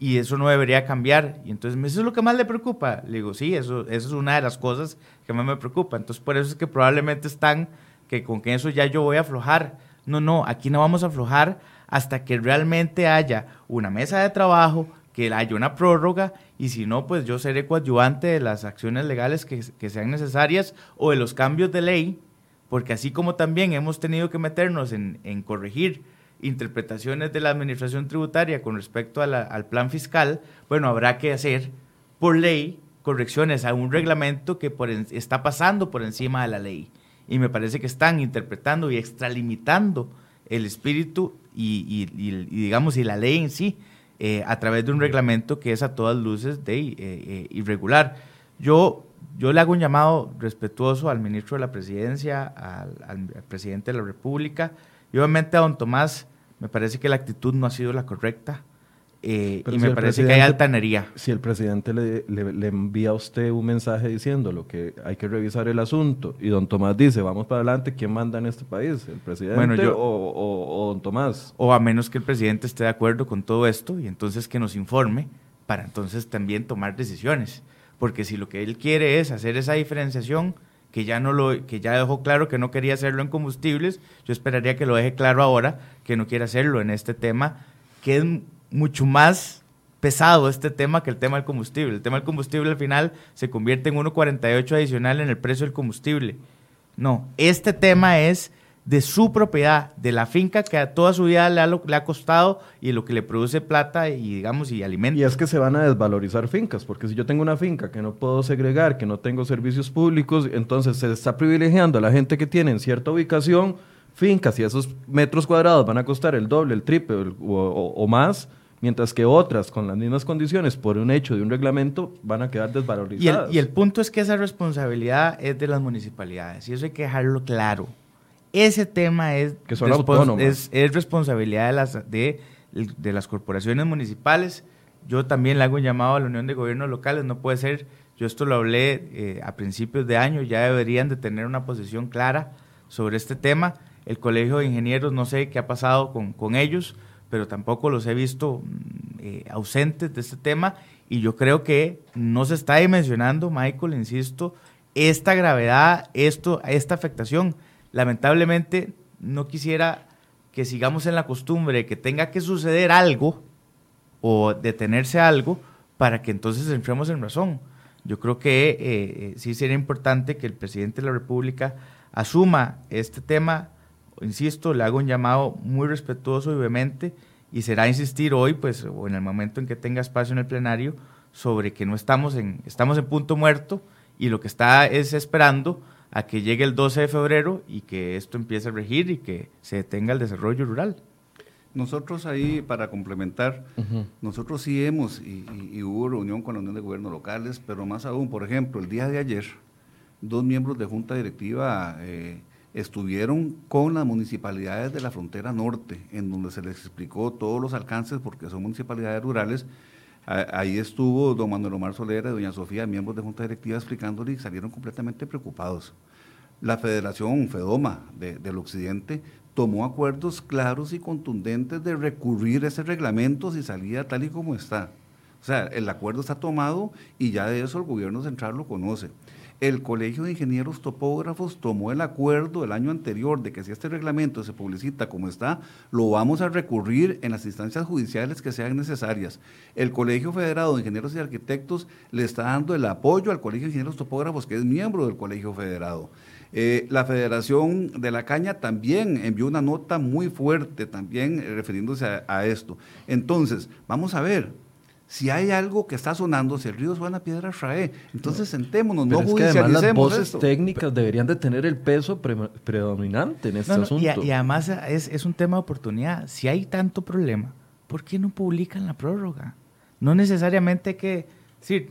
Y eso no debería cambiar. Y entonces, ¿eso es lo que más le preocupa? Le digo, sí, eso, eso es una de las cosas que más me preocupa. Entonces, por eso es que probablemente están que con que eso ya yo voy a aflojar. No, no, aquí no vamos a aflojar hasta que realmente haya una mesa de trabajo, que haya una prórroga y si no, pues yo seré coadyuvante de las acciones legales que, que, sean necesarias o de los cambios de ley, porque así como también hemos tenido que meternos en, en corregir interpretaciones de la administración tributaria con respecto al plan fiscal, bueno, habrá que hacer por ley correcciones a un reglamento que está pasando por encima de la ley. Y me parece que están interpretando y extralimitando el espíritu y, digamos, y la ley en sí eh, a través de un reglamento que es a todas luces de eh, eh, irregular. Yo, yo le hago un llamado respetuoso al ministro de la Presidencia, al presidente de la República y obviamente a don Tomás me parece que la actitud no ha sido la correcta. eh, y me parece que hay altanería. Si el presidente le, le, envía a usted un mensaje diciendo que hay que revisar el asunto y don Tomás dice, vamos para adelante, ¿quién manda en este país? ¿El presidente o, o, don Tomás? O a menos que el presidente esté de acuerdo con todo esto y entonces que nos informe para entonces también tomar decisiones. Porque si lo que él quiere es hacer esa diferenciación, que ya, no lo, que ya dejó claro que no quería hacerlo en combustibles, yo esperaría que lo deje claro ahora que no quiere hacerlo en este tema, que es mucho más pesado este tema que el tema del combustible. El tema del combustible al final se convierte en 1,48 adicional en el precio del combustible. No, este tema es de su propiedad, de la finca que a toda su vida le ha, le ha costado y lo que le produce plata y digamos y alimento. Y es que se van a desvalorizar fincas, porque si yo tengo una finca que no puedo segregar, que no tengo servicios públicos, entonces se está privilegiando a la gente que tiene en cierta ubicación fincas y esos metros cuadrados van a costar el doble, el triple o más mientras que otras con las mismas condiciones por un hecho de un reglamento van a quedar desvalorizadas. Y el, punto es que esa responsabilidad es de las municipalidades y eso hay que dejarlo claro. Ese tema es, que son es, es, responsabilidad de las, de, de las corporaciones municipales. Yo también le hago un llamado a la Unión de Gobiernos Locales, no puede ser, yo esto lo hablé eh, a principios de año, ya deberían de tener una posición clara sobre este tema. El Colegio de Ingenieros, no sé qué ha pasado con, con ellos, pero tampoco los he visto mm, eh, ausentes de este tema y yo creo que no se está dimensionando, Michael, insisto, esta gravedad, esto, esta afectación. Lamentablemente no quisiera que sigamos en la costumbre de que tenga que suceder algo o detenerse algo para que entonces entremos en razón. Yo creo que eh, eh, sí sería importante que el presidente de la República asuma este tema insisto, le hago un llamado muy respetuoso y vehemente y será insistir hoy, pues, o en el momento en que tenga espacio en el plenario, sobre que no estamos en, estamos en punto muerto y lo que está es esperando a que llegue el 12 de febrero y que esto empiece a regir y que se detenga el desarrollo rural. Nosotros ahí, para complementar, nosotros sí hemos, y, hubo reunión con la Unión de Gobiernos Locales, pero más aún, por ejemplo, el día de ayer, dos miembros de Junta Directiva eh, estuvieron con las municipalidades de la frontera norte, en donde se les explicó todos los alcances, porque son municipalidades rurales. Ahí estuvo don Manuel Omar Solera y doña Sofía, miembros de Junta Directiva, explicándole y salieron completamente preocupados. La Federación FEDOMA del Occidente tomó acuerdos claros y contundentes de recurrir ese reglamento si salía tal y como está. O sea, el acuerdo está tomado y ya de eso el gobierno central lo conoce el Colegio de Ingenieros Topógrafos tomó el acuerdo el año anterior de que si este reglamento se publicita como está, lo vamos a recurrir en las instancias judiciales que sean necesarias. El Colegio Federado de Ingenieros y Arquitectos le está dando el apoyo al Colegio de Ingenieros Topógrafos, que es miembro del Colegio Federado. Eh, la Federación de la Caña también envió una nota muy fuerte, también refiriéndose a esto. Entonces, vamos a ver, si hay algo que está sonando, si el río suena, piedra rae. Entonces sentémonos, no judicialicemos las voces técnicas deberían de tener el peso predominante en este asunto. Y, además es, es, un tema de oportunidad. Si hay tanto problema, ¿por qué no publican la prórroga? No necesariamente que, sí,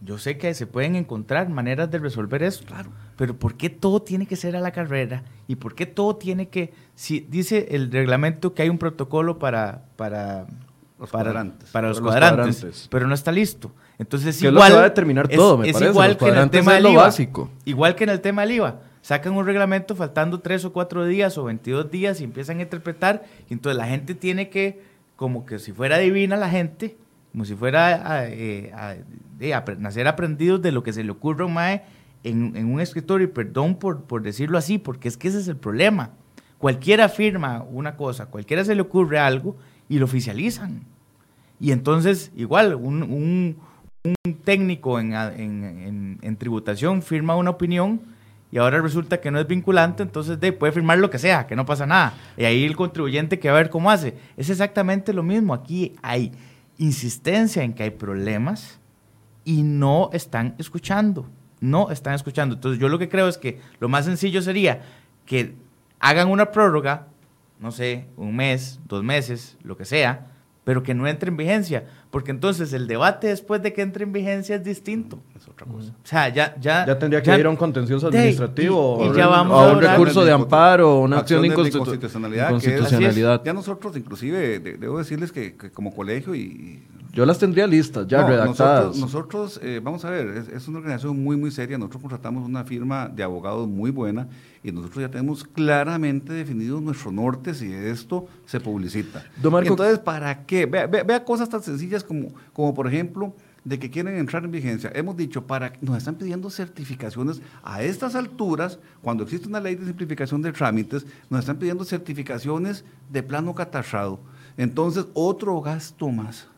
yo sé que se pueden encontrar maneras de resolver esto, claro, pero ¿por qué todo tiene que ser a la carrera? ¿Y por qué todo tiene que, si dice el reglamento que hay un protocolo para, para para, para los, cuadrantes, pero no está listo. Entonces que igual, es lo que va a determinar todo, es, igual que en el tema del IVA. Básico. Igual que en el tema del IVA. Sacan un reglamento faltando tres o cuatro días o 22 días y empiezan a interpretar. Y entonces la gente tiene que, como que si fuera divina la gente, como si fuera a, eh, nacer aprendidos de lo que se le ocurre a un mae en, en un escritorio. Y perdón por, por decirlo así, porque es que ese es el problema. Cualquiera afirma una cosa, cualquiera se le ocurre algo y lo oficializan. Y entonces, igual, un, un, técnico en, en, en, tributación firma una opinión y ahora resulta que no es vinculante, entonces de, puede firmar lo que sea, que no pasa nada. Y ahí el contribuyente que va a ver cómo hace. Es exactamente lo mismo. Aquí hay insistencia en que hay problemas y no están escuchando. No están escuchando. Entonces yo lo que creo es que lo más sencillo sería que hagan una prórroga, no sé, un mes, dos meses, lo que sea, pero que no entre en vigencia, porque entonces el debate después de que entre en vigencia es distinto. Es otra cosa. O sea, ya... Ya, ya tendría que ir a un contencioso administrativo y, ya vamos a, un recurso de amparo, una acción de inconstitucionalidad. ya nosotros, inclusive, debo decirles que, como colegio y... Yo las tendría listas, ya redactadas. Nosotros, eh, vamos a ver, es, es, una organización muy, muy seria. Nosotros contratamos una firma de abogados muy buena y nosotros ya tenemos claramente definido nuestro norte si esto se publicita. Entonces, ¿para qué? Vea, cosas tan sencillas como, como, por ejemplo, de que quieren entrar en vigencia. Hemos dicho, para nos están pidiendo certificaciones a estas alturas, cuando existe una ley de simplificación de trámites, nos están pidiendo certificaciones de plano catarrado. Entonces, otro gasto más.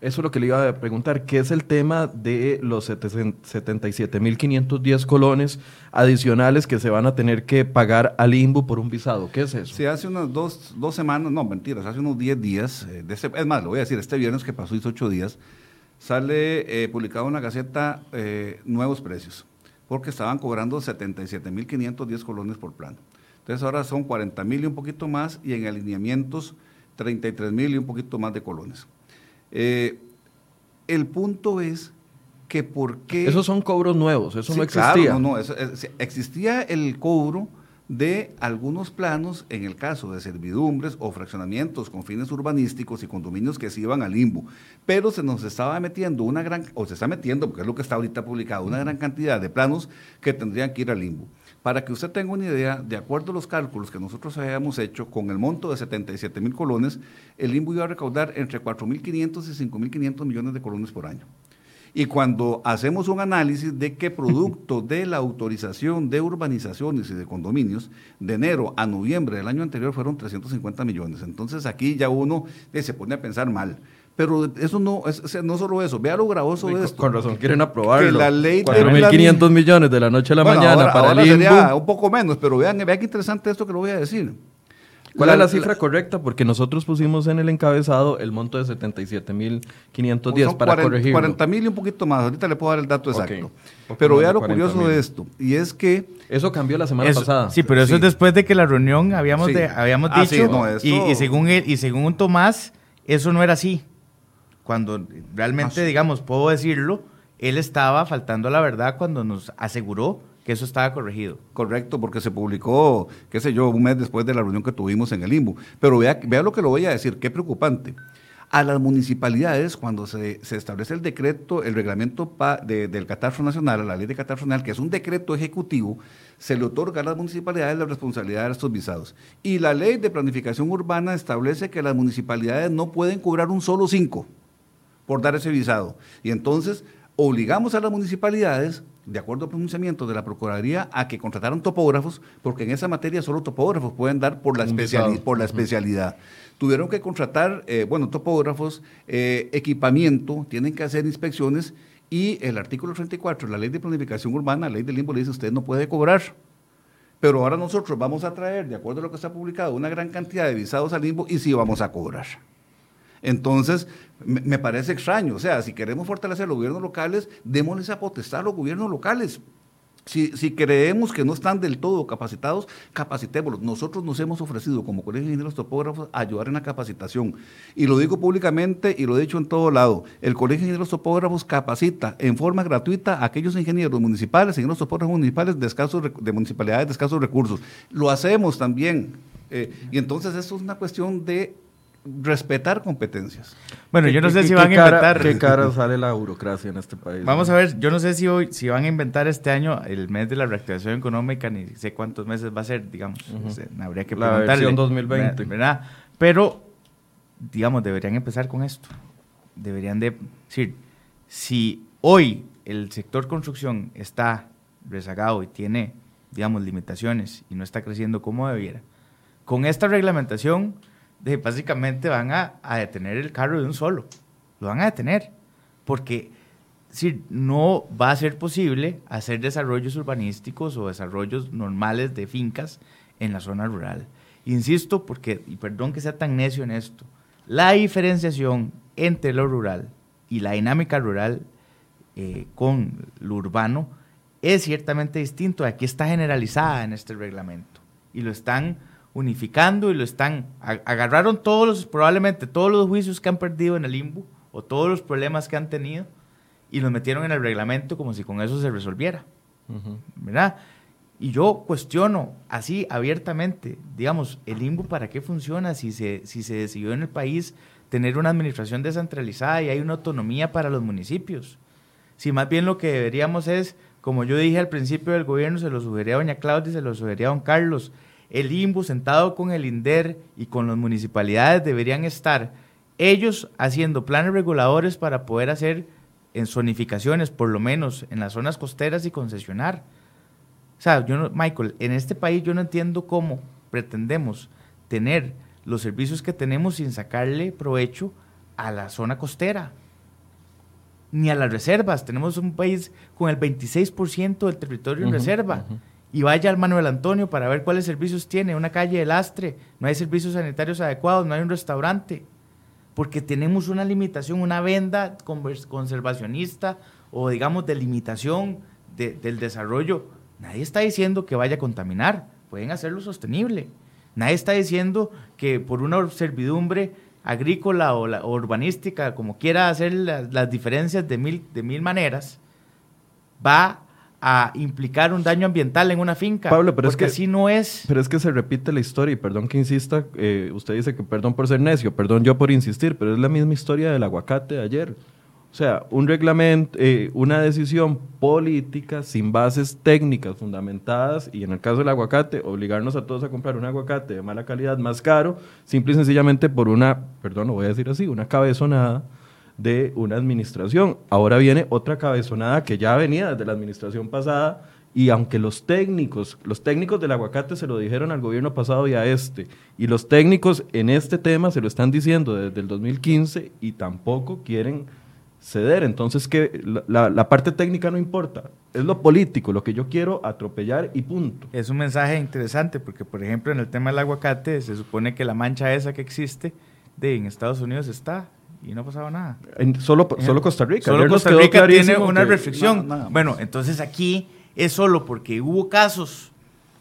Eso es lo que le iba a preguntar. ¿Qué es el tema de los 77.510 colones adicionales que se van a tener que pagar al INBU por un visado? ¿Qué es eso? Sí, hace unas dos, semanas, no, mentiras, hace unos 10 días, eh, de es más, lo voy a decir, este viernes que pasó, hizo 8 días, sale eh, publicado en la Gaceta eh, nuevos precios, porque estaban cobrando 77.510 colones por plano. Entonces ahora son 40.000 y un poquito más, y en alineamientos 33.000 y un poquito más de colones. Eh, el punto es que por qué... Esos son cobros nuevos, eso no existía. no, no, existía el cobro de algunos planos en el caso de servidumbre o fraccionamientos con fines urbanísticos y condominios que se iban al limbo, pero se nos estaba metiendo una gran, o se está metiendo, porque es lo que está ahorita publicado, una gran cantidad de planos que tendrían que ir al limbo. Para que usted tenga una idea, de acuerdo a los cálculos que nosotros habíamos hecho, con el monto de 77 mil colones, el limbo iba a recaudar entre 4.500 y 5.500 millones de colones por año. Y cuando hacemos un análisis de qué producto de la autorización de urbanizaciones y de condominios, de enero a noviembre del año anterior fueron 350 millones. Entonces aquí ya uno eh, se pone a pensar mal. Pero eso no, es, no solo eso, vea lo gravoso de esto. Con razón quieren aprobarlo. Que la ley 4.500 millones de la noche a la mañana para ahora sería un poco menos, pero vean, vean qué interesante esto que lo voy a decir. ¿Cuál es la cifra correcta? Porque nosotros pusimos en el encabezado el monto de 77.510 pues para corregir. 40 mil y un poquito más. Ahorita le puedo dar el dato exacto. Pero vea lo curioso de esto. Y es que. Eso cambió la semana pasada. Sí, pero eso es después de que la reunión habíamos, habíamos ah, dicho. y, según él, y según Tomás, eso no era así cuando realmente, ah, digamos, puedo decirlo, él estaba faltando a la verdad cuando nos aseguró que eso estaba corregido. Correcto, porque se publicó, qué sé yo, un mes después de la reunión que tuvimos en el IMBU. Pero vea, vea lo que lo voy a decir, qué preocupante. A las municipalidades, cuando se, establece el decreto, el reglamento del catastro nacional, la ley de catastro nacional, que es un decreto ejecutivo, se le otorga a las municipalidades la responsabilidad de estos visados. Y la ley de planificación urbana establece que las municipalidades no pueden cobrar un solo cinco por dar ese visado. Y entonces obligamos a las municipalidades, de acuerdo al pronunciamiento de la Procuraduría, a que contrataran topógrafos, porque en esa materia solo topógrafos pueden dar por la, por la especialidad. Tuvieron que contratar, eh, bueno, topógrafos, eh, equipamiento, tienen que hacer inspecciones y el artículo 34, la ley de planificación urbana, la ley del limbo, le dice usted no puede cobrar. Pero ahora nosotros vamos a traer, de acuerdo a lo que está publicado, una gran cantidad de visados al limbo y sí vamos a cobrar. Entonces, me, parece extraño. O sea, si queremos fortalecer los gobiernos locales, démosles a potestad a los gobiernos locales. Si, creemos que no están del todo capacitados, capacitémoslos. Nosotros nos hemos ofrecido como Colegio de Ingenieros Topógrafos a ayudar en la capacitación. Y lo digo públicamente y lo he dicho en todo lado. El Colegio de Ingenieros Topógrafos capacita en forma gratuita a aquellos ingenieros municipales, ingenieros topógrafos municipales de, escasos, de municipalidades de escasos recursos. Lo hacemos también. Eh, y entonces eso es una cuestión de respetar competencias. Bueno, yo no sé si van a inventar. ¿Qué cara <laughs> sale la burocracia en este país? Vamos a ver, yo no sé si hoy, si van a inventar este año el mes de la reactivación económica, ni sé cuántos meses va a ser, digamos. habría que preguntarle. La versión 2020. ¿verdad? Pero, digamos, deberían empezar con esto. Deberían de decir, si hoy el sector construcción está rezagado y tiene, digamos, limitaciones y no está creciendo como debiera, con esta reglamentación de, básicamente van a, detener el carro de un solo. Lo van a detener. Porque si no va a ser posible hacer desarrollos urbanísticos o desarrollos normales de fincas en la zona rural. Insisto, porque, y perdón que sea tan necio en esto, la diferenciación entre lo rural y la dinámica rural eh, con lo urbano es ciertamente distinto. Aquí está generalizada en este reglamento y lo están unificando y lo están, agarraron todos los, probablemente todos los juicios que han perdido en el limbo o todos los problemas que han tenido y los metieron en el reglamento como si con eso se resolviera. ¿Verdad? Y yo cuestiono así abiertamente, digamos, el limbo para qué funciona si se, si se decidió en el país tener una administración descentralizada y hay una autonomía para los municipios. Si más bien lo que deberíamos es, como yo dije al principio del gobierno, se lo sugería a doña Claudia y se lo sugería a don Carlos, el IMBU sentado con el INDER y con las municipalidades deberían estar ellos haciendo planes reguladores para poder hacer en zonificaciones, por lo menos en las zonas costeras y concesionar. O sea, yo no, Michael, en este país yo no entiendo cómo pretendemos tener los servicios que tenemos sin sacarle provecho a la zona costera, ni a las reservas. Tenemos un país con el 26% del territorio en reserva. Y vaya al Manuel Antonio para ver cuáles servicios tiene. Una calle de lastre, no hay servicios sanitarios adecuados, no hay un restaurante. Porque tenemos una limitación, una venda conservacionista o digamos de limitación del desarrollo. Nadie está diciendo que vaya a contaminar, pueden hacerlo sostenible. Nadie está diciendo que por una servidumbre agrícola o, urbanística, como quiera hacer las, diferencias de mil, de mil maneras, va a implicar un daño ambiental en una finca. Pablo, pero es que así no es. Pero es que se repite la historia y perdón que insista, eh, usted dice que perdón por ser necio, perdón yo por insistir, pero es la misma historia del aguacate de ayer. O sea, un reglamento, eh, una decisión política sin bases técnicas fundamentadas y en el caso del aguacate, obligarnos a todos a comprar un aguacate de mala calidad más caro, simple y sencillamente por una, perdón, lo voy a decir así, una cabezonada de una administración. Ahora viene otra cabezonada que ya venía desde la administración pasada y aunque los técnicos, los técnicos del aguacate se lo dijeron al gobierno pasado y a este, y los técnicos en este tema se lo están diciendo desde el 2015 y tampoco quieren ceder. Entonces, que la, parte técnica no importa, es lo político, lo que yo quiero atropellar y punto. Es un mensaje interesante porque, por ejemplo, en el tema del aguacate, se supone que la mancha esa que existe de en Estados Unidos está y no ha pasado nada. solo, solo Costa Rica. Solo Costa Rica tiene una restricción. bueno, entonces aquí es solo porque hubo casos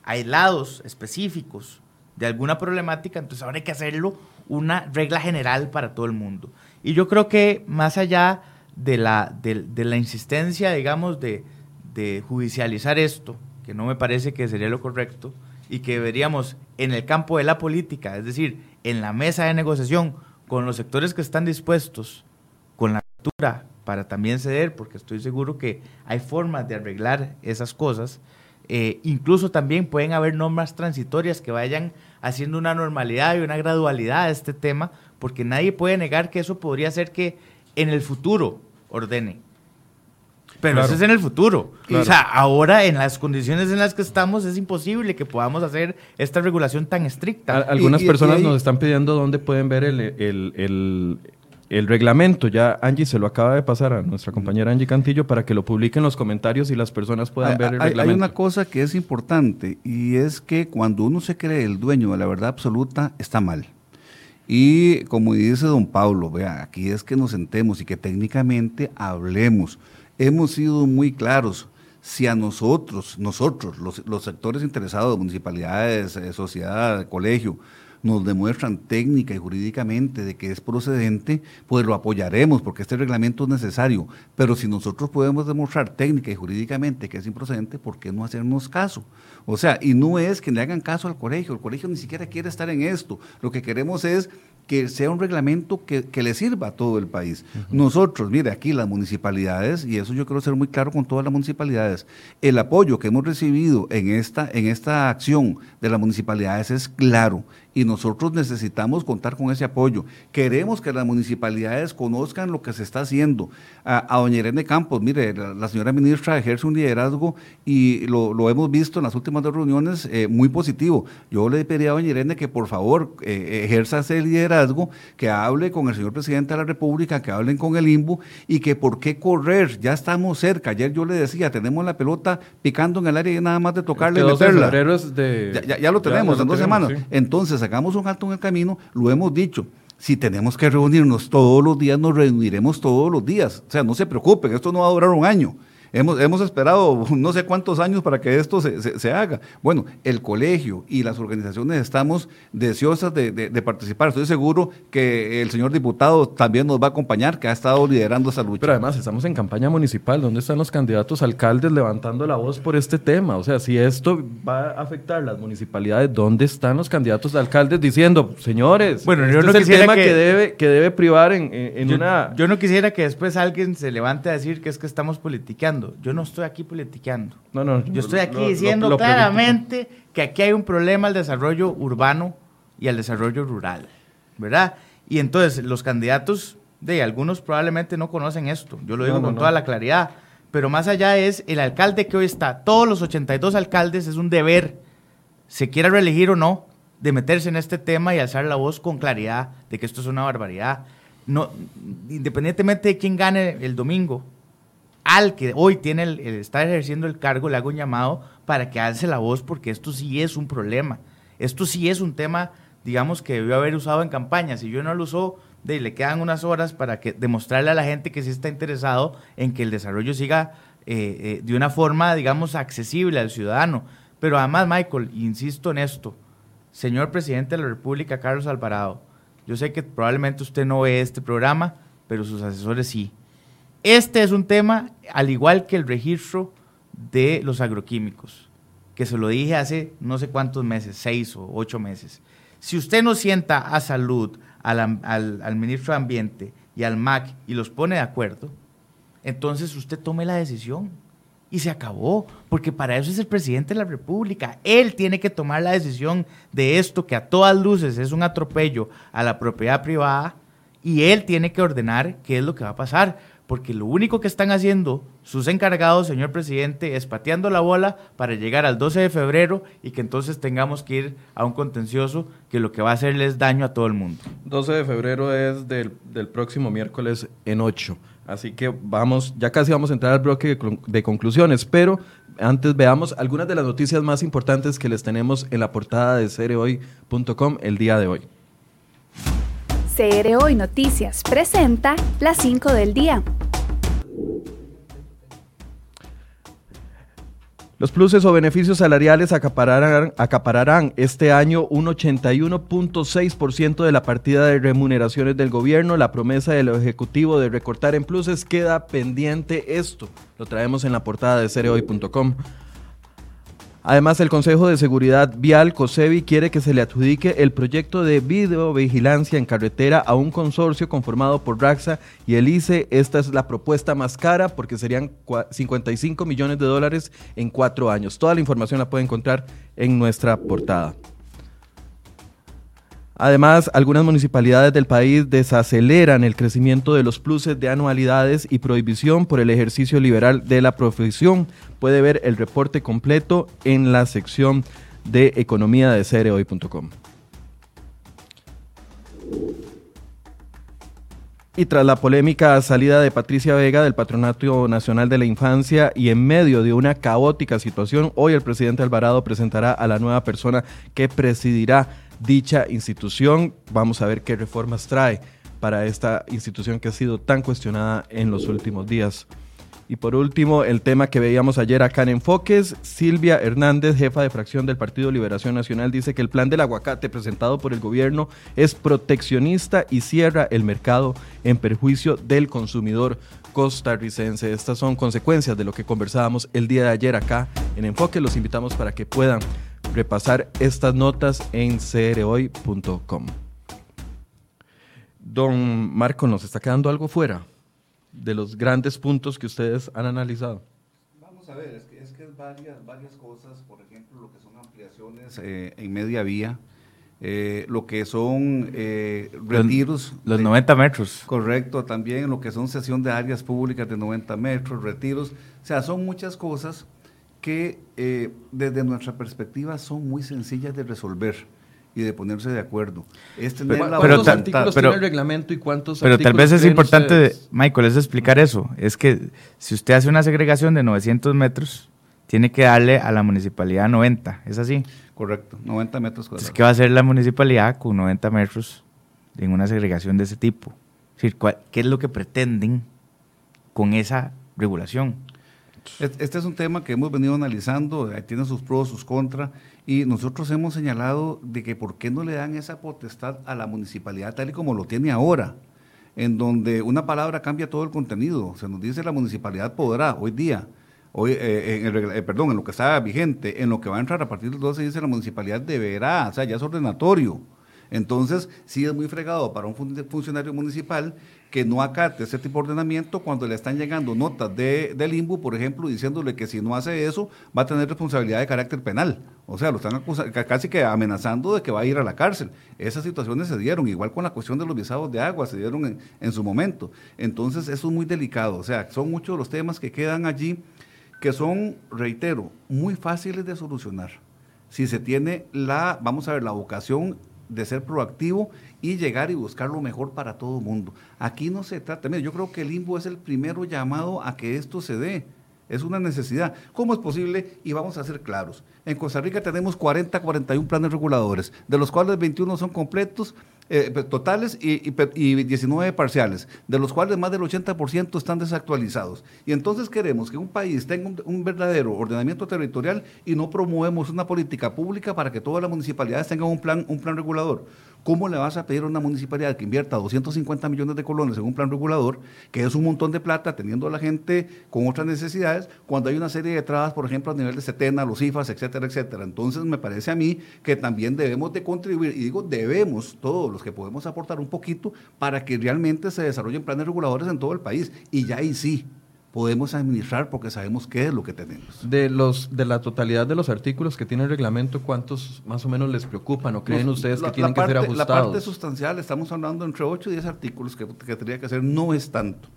aislados, específicos, de alguna problemática, entonces ahora hay que hacerlo una regla general para todo el mundo. Y yo creo que más allá de la, de, la insistencia, digamos, de, de judicializar esto, que no me parece que sería lo correcto, y que deberíamos en el campo de la política, es decir, en la mesa de negociación con los sectores que están dispuestos, con la cultura para también ceder, porque estoy seguro que hay formas de arreglar esas cosas. Eh, incluso también pueden haber normas transitorias que vayan haciendo una normalidad y una gradualidad a este tema, porque nadie puede negar que eso podría ser que en el futuro ordene. Pero eso es en el futuro. O sea, ahora en las condiciones en las que estamos es imposible que podamos hacer esta regulación tan estricta. algunas personas nos están pidiendo dónde pueden ver el, el, el, reglamento. Ya Angie se lo acaba de pasar a nuestra compañera Angie Cantillo para que lo publique en los comentarios y las personas puedan ver el reglamento. Hay una cosa que es importante y es que cuando uno se cree el dueño de la verdad absoluta, está mal. Y como dice don Pablo, vea, aquí es que nos sentemos y que técnicamente hablemos. Hemos sido muy claros. Si a nosotros, nosotros, los, los sectores interesados, municipalidades, eh, sociedad, colegio, nos demuestran técnica y jurídicamente de que es procedente, pues lo apoyaremos porque este reglamento es necesario. Pero si nosotros podemos demostrar técnica y jurídicamente que es improcedente, ¿por qué no hacernos caso? O sea, y no es que le hagan caso al colegio, el colegio ni siquiera quiere estar en esto. Lo que queremos es que sea un reglamento que, le sirva a todo el país. Nosotros, mire, aquí las municipalidades, y eso yo quiero ser muy claro con todas las municipalidades, el apoyo que hemos recibido en esta, en esta acción de las municipalidades es claro y nosotros necesitamos contar con ese apoyo. Queremos que las municipalidades conozcan lo que se está haciendo. A, doña Irene Campos, mire, la, señora ministra ejerce un liderazgo y lo, hemos visto en las últimas dos reuniones eh, muy positivo. Yo le pediría a doña Irene que por favor eh, ejerza ese liderazgo, que hable con el señor presidente de la República, que hablen con el IMBU y que por qué correr, ya estamos cerca. Ayer yo le decía, tenemos la pelota picando en el área y nada más de tocarle y meterla. De... Ya, lo tenemos en dos semanas. Entonces, hagamos un alto en el camino, lo hemos dicho. Si tenemos que reunirnos todos los días, nos reuniremos todos los días. O sea, no se preocupen, esto no va a durar un año. Hemos, hemos esperado <laughs> no sé cuántos años para que esto se, se, haga. Bueno, el colegio y las organizaciones estamos deseosas de, de, participar. Estoy seguro que el señor diputado también nos va a acompañar, que ha estado liderando esa lucha. Pero además estamos en campaña municipal. ¿Dónde están los candidatos alcaldes levantando la voz por este tema? O sea, si esto va a afectar las municipalidades, ¿dónde están los candidatos de alcaldes diciendo, señores, bueno, yo este no es el tema que, debe, que debe privar en, en una... Yo no quisiera que después alguien se levante a decir que es que estamos politiqueando. Yo no estoy aquí politiqueando. No, no. Yo estoy aquí diciendo claramente que aquí hay un problema al desarrollo urbano y al desarrollo rural, ¿verdad? Y entonces los candidatos de algunos probablemente no conocen esto. Yo lo digo con toda la claridad. Pero más allá es el alcalde que hoy está, todos los 82 alcaldes es un deber, se quiera reelegir o no, de meterse en este tema y alzar la voz con claridad de que esto es una barbaridad. No, independientemente de quién gane el domingo, al que hoy tiene el, está ejerciendo el cargo, le hago un llamado para que alce la voz porque esto sí es un problema. Esto sí es un tema, digamos, que debió haber usado en campaña. Si yo no lo usó, de, le quedan unas horas para que, demostrarle a la gente que sí está interesado en que el desarrollo siga eh, eh, de una forma, digamos, accesible al ciudadano. Pero además, Michael, insisto en esto, señor presidente de la República, Carlos Alvarado, yo sé que probablemente usted no ve este programa, pero sus asesores sí. Este es un tema, al igual que el registro de los agroquímicos, que se lo dije hace no sé cuántos meses, seis o ocho meses. Si usted no sienta a salud, al, al ministro de Ambiente y al MAC y los pone de acuerdo, entonces usted tome la decisión y se acabó, porque para eso es el presidente de la República. Él tiene que tomar la decisión de esto que a todas luces es un atropello a la propiedad privada y él tiene que ordenar qué es lo que va a pasar porque lo único que están haciendo sus encargados, señor presidente, es pateando la bola para llegar al 12 de febrero y que entonces tengamos que ir a un contencioso que lo que va a hacerles daño a todo el mundo. 12 de febrero es del, próximo miércoles en 8. Así que vamos, ya casi vamos a entrar al bloque de, conclusiones, pero antes veamos algunas de las noticias más importantes que les tenemos en la portada de cereoy.com el día de hoy. CR Hoy Noticias presenta las 5 del día. Los pluses o beneficios salariales acapararán, este año un 81.6% de la partida de remuneraciones del gobierno. La promesa del Ejecutivo de recortar en pluses queda pendiente esto. Lo traemos en la portada de cereoy.com. Además, el Consejo de Seguridad Vial, COSEVI, quiere que se le adjudique el proyecto de videovigilancia en carretera a un consorcio conformado por RAXA y el ICE. Esta es la propuesta más cara porque serían 55 millones de dólares en cuatro años. Toda la información la puede encontrar en nuestra portada. Además, algunas municipalidades del país desaceleran el crecimiento de los pluses de anualidades y prohibición por el ejercicio liberal de la profesión. Puede ver el reporte completo en la sección de economía de cereoy.com. Y tras la polémica salida de Patricia Vega del Patronato Nacional de la Infancia y en medio de una caótica situación, hoy el presidente Alvarado presentará a la nueva persona que presidirá dicha institución. Vamos a ver qué reformas trae para esta institución que ha sido tan cuestionada en los últimos días. Y por último, el tema que veíamos ayer acá en Enfoques, Silvia Hernández, jefa de fracción del Partido Liberación Nacional, dice que el plan del aguacate presentado por el gobierno es proteccionista y cierra el mercado en perjuicio del consumidor costarricense. Estas son consecuencias de lo que conversábamos el día de ayer acá en Enfoque. Los invitamos para que puedan repasar estas notas en crhoy.com. Don Marco, ¿nos está quedando algo fuera de los grandes puntos que ustedes han analizado? Vamos a ver, es que es, que varias, varias cosas, por ejemplo, lo que son ampliaciones eh, en media vía, eh, lo que son eh, retiros. Los, 90 metros. Correcto, también lo que son sesión de áreas públicas de 90 metros, retiros. O sea, son muchas cosas que eh, desde nuestra perspectiva son muy sencillas de resolver y de ponerse de acuerdo. ¿Cuántos artículos tiene el reglamento y cuántos Pero tal vez es importante, Michael, es explicar eso. Es que si usted hace una segregación de 900 metros, tiene que darle a la municipalidad 90, ¿es así? Correcto, 90 metros cuadrados. ¿qué va a hacer la municipalidad con 90 metros en una segregación de ese tipo? ¿Qué es lo que pretenden con esa regulación? Este es un tema que hemos venido analizando, eh, tiene sus pros, sus contras, y nosotros hemos señalado de que por qué no le dan esa potestad a la municipalidad tal y como lo tiene ahora, en donde una palabra cambia todo el contenido. Se nos dice la municipalidad podrá hoy día, hoy, eh, en el, eh, perdón, en lo que está vigente, en lo que va a entrar a partir del 12 dice la municipalidad deberá, o sea, ya es ordenatorio. Entonces, sí es muy fregado para un funcionario municipal que no acate ese tipo de ordenamiento cuando le están llegando notas de, de limbo, por ejemplo, diciéndole que si no hace eso va a tener responsabilidad de carácter penal. O sea, lo están casi que amenazando de que va a ir a la cárcel. Esas situaciones se dieron, igual con la cuestión de los visados de agua, se dieron en, en su momento. Entonces, eso es muy delicado. O sea, son muchos los temas que quedan allí que son, reitero, muy fáciles de solucionar. Si se tiene la, vamos a ver, la vocación de ser proactivo y llegar y buscar lo mejor para todo el mundo. Aquí no se trata, yo creo que el limbo es el primero llamado a que esto se dé. Es una necesidad. ¿Cómo es posible? Y vamos a ser claros. En Costa Rica tenemos 40, 41 planes reguladores, de los cuales 21 son completos eh, totales y, y, 19 parciales, de los cuales más del 80% están desactualizados. Y entonces queremos que un país tenga un, verdadero ordenamiento territorial y no promovemos una política pública para que todas las municipalidades tengan un plan, un plan regulador. ¿Cómo le vas a pedir a una municipalidad que invierta 250 millones de colones en un plan regulador, que es un montón de plata, teniendo a la gente con otras necesidades, cuando hay una serie de trabas, por ejemplo, a nivel de Setena, los IFAs, etcétera, etcétera? Entonces, me parece a mí que también debemos de contribuir, y digo debemos, todos los que podemos aportar un poquito, para que realmente se desarrollen planes reguladores en todo el país. Y ya ahí sí, podemos administrar porque sabemos qué es lo que tenemos. De los de la totalidad de los artículos que tiene el reglamento, ¿cuántos más o menos les preocupan o creen ustedes que tienen que ser ajustados? La parte sustancial, estamos hablando entre 8 y 10 artículos que, que tendría que hacer, no es tanto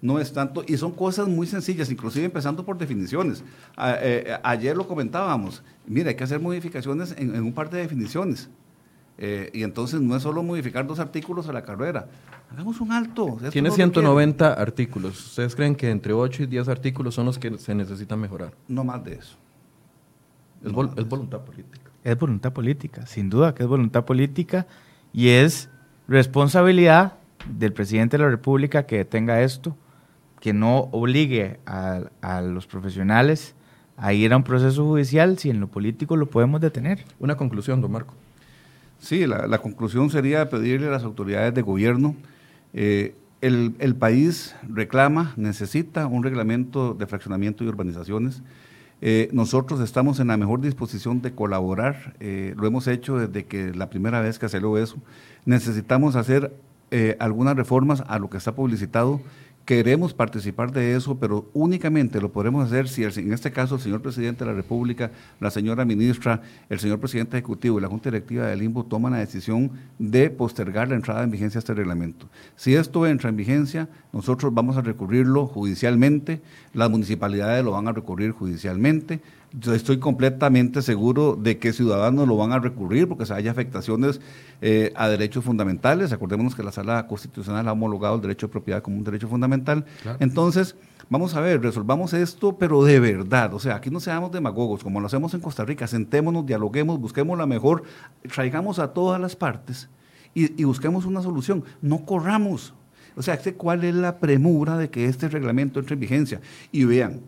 no es tanto, y son cosas muy sencillas, inclusive empezando por definiciones. Eh, ayer lo comentábamos, mira, hay que hacer modificaciones en, en un par de definiciones. Eh, y entonces no es solo modificar dos artículos a la carrera. Hagamos un alto. Tiene 190 artículos. ¿Ustedes creen que entre 8 y 10 artículos son los que se necesitan mejorar? No más de eso. Es, voluntad política. Es voluntad política, sin duda que es voluntad política y es responsabilidad del presidente de la República que detenga esto, que no obligue a, a los profesionales a ir a un proceso judicial si en lo político lo podemos detener. Una conclusión, don Marco. Sí, la, conclusión sería pedirle a las autoridades de gobierno, eh, el, país reclama, necesita un reglamento de fraccionamiento y urbanizaciones. Eh, nosotros estamos en la mejor disposición de colaborar, eh, lo hemos hecho desde que la primera vez que salió eso. Necesitamos hacer algunas reformas a lo que está publicitado queremos participar de eso, pero únicamente lo podremos hacer si en este caso el señor presidente de la República, la señora ministra, el señor presidente ejecutivo y la Junta Directiva del Limbo toman la decisión de postergar la entrada en vigencia de este reglamento. Si esto entra en vigencia, nosotros vamos a recurrirlo judicialmente, las municipalidades lo van a recurrir judicialmente, yo estoy completamente seguro de que ciudadanos lo van a recurrir porque hay afectaciones eh, a derechos fundamentales. Acordémonos que la Sala Constitucional ha homologado el derecho de propiedad como un derecho fundamental. Entonces, vamos a ver, resolvamos esto, pero de verdad. O sea, aquí no seamos demagogos, como lo hacemos en Costa Rica. Sentémonos, dialoguemos, busquemos la mejor, traigamos a todas las partes y, y busquemos una solución. No corramos. O sea, ¿cuál es la premura de que este reglamento entre en vigencia? Y vean,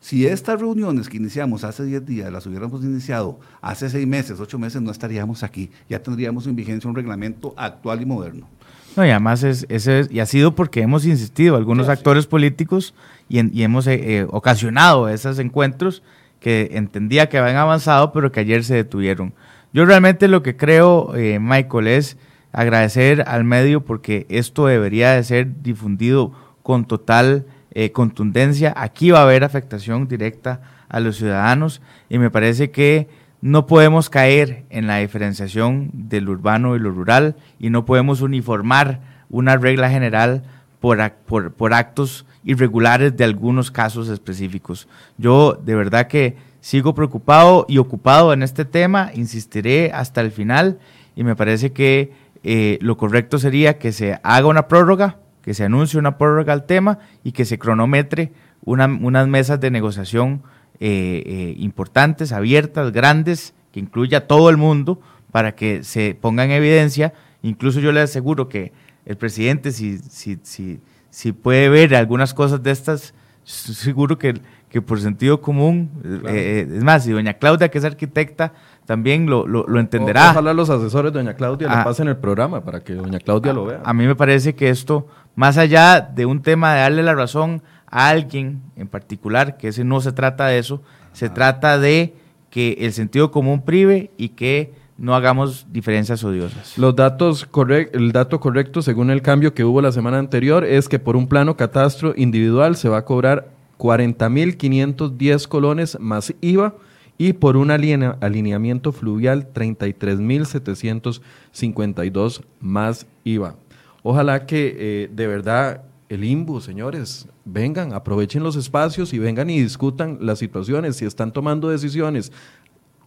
si estas reuniones que iniciamos hace 10 días las hubiéramos iniciado hace 6 meses, 8 meses, no estaríamos aquí. Ya tendríamos en vigencia un reglamento actual y moderno. No, y además es, y ha sido porque hemos insistido, algunos actores políticos, y, hemos eh, eh, ocasionado esos encuentros que entendía que habían avanzado, pero que ayer se detuvieron. Yo realmente lo que creo, eh, Michael, es agradecer al medio porque esto debería de ser difundido con total eh, contundencia. Aquí va a haber afectación directa a los ciudadanos y me parece que no podemos caer en la diferenciación del urbano y lo rural y no podemos uniformar una regla general por, por, por actos irregulares de algunos casos específicos. Yo de verdad que sigo preocupado y ocupado en este tema, insistiré hasta el final y me parece que eh, lo correcto sería que se haga una prórroga que se anuncie una prórroga al tema y que se cronometre unas mesas de negociación eh, eh, importantes, abiertas, grandes, que incluya a todo el mundo para que se ponga en evidencia. Incluso yo le aseguro que el presidente, si, si, si, si puede ver algunas cosas de estas, seguro que, que por sentido común, eh, es más, si doña Claudia, que es arquitecta, también lo, lo, entenderá. ojalá los asesores de doña Claudia le ah. pasen el programa para que doña Claudia lo vea. A mí me parece que esto, más allá de un tema de darle la razón a alguien en particular, que ese no se trata de eso, se ah. trata de que el sentido común prive y que no hagamos diferencias odiosas. Los datos el dato correcto, según el cambio que hubo la semana anterior, es que por un plano catastro individual se va a cobrar 40.510 colones más IVA y por un alineamiento fluvial 33.752 más IVA. Ojalá que eh, de verdad el IMBU, señores, vengan, aprovechen los espacios y vengan y discutan las situaciones. Si están tomando decisiones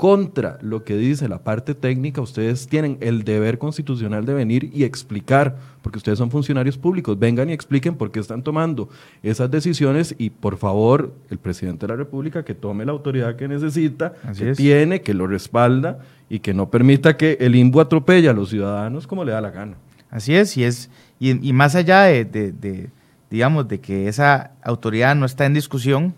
contra lo que dice la parte técnica, ustedes tienen el deber constitucional de venir y explicar, porque ustedes son funcionarios públicos, vengan y expliquen por qué están tomando esas decisiones y por favor el presidente de la República que tome la autoridad que necesita, que tiene, que lo respalda y que no permita que el IMBU atropelle a los ciudadanos como le da la gana. Así es, y es y, más allá de, digamos, de que esa autoridad no está en discusión,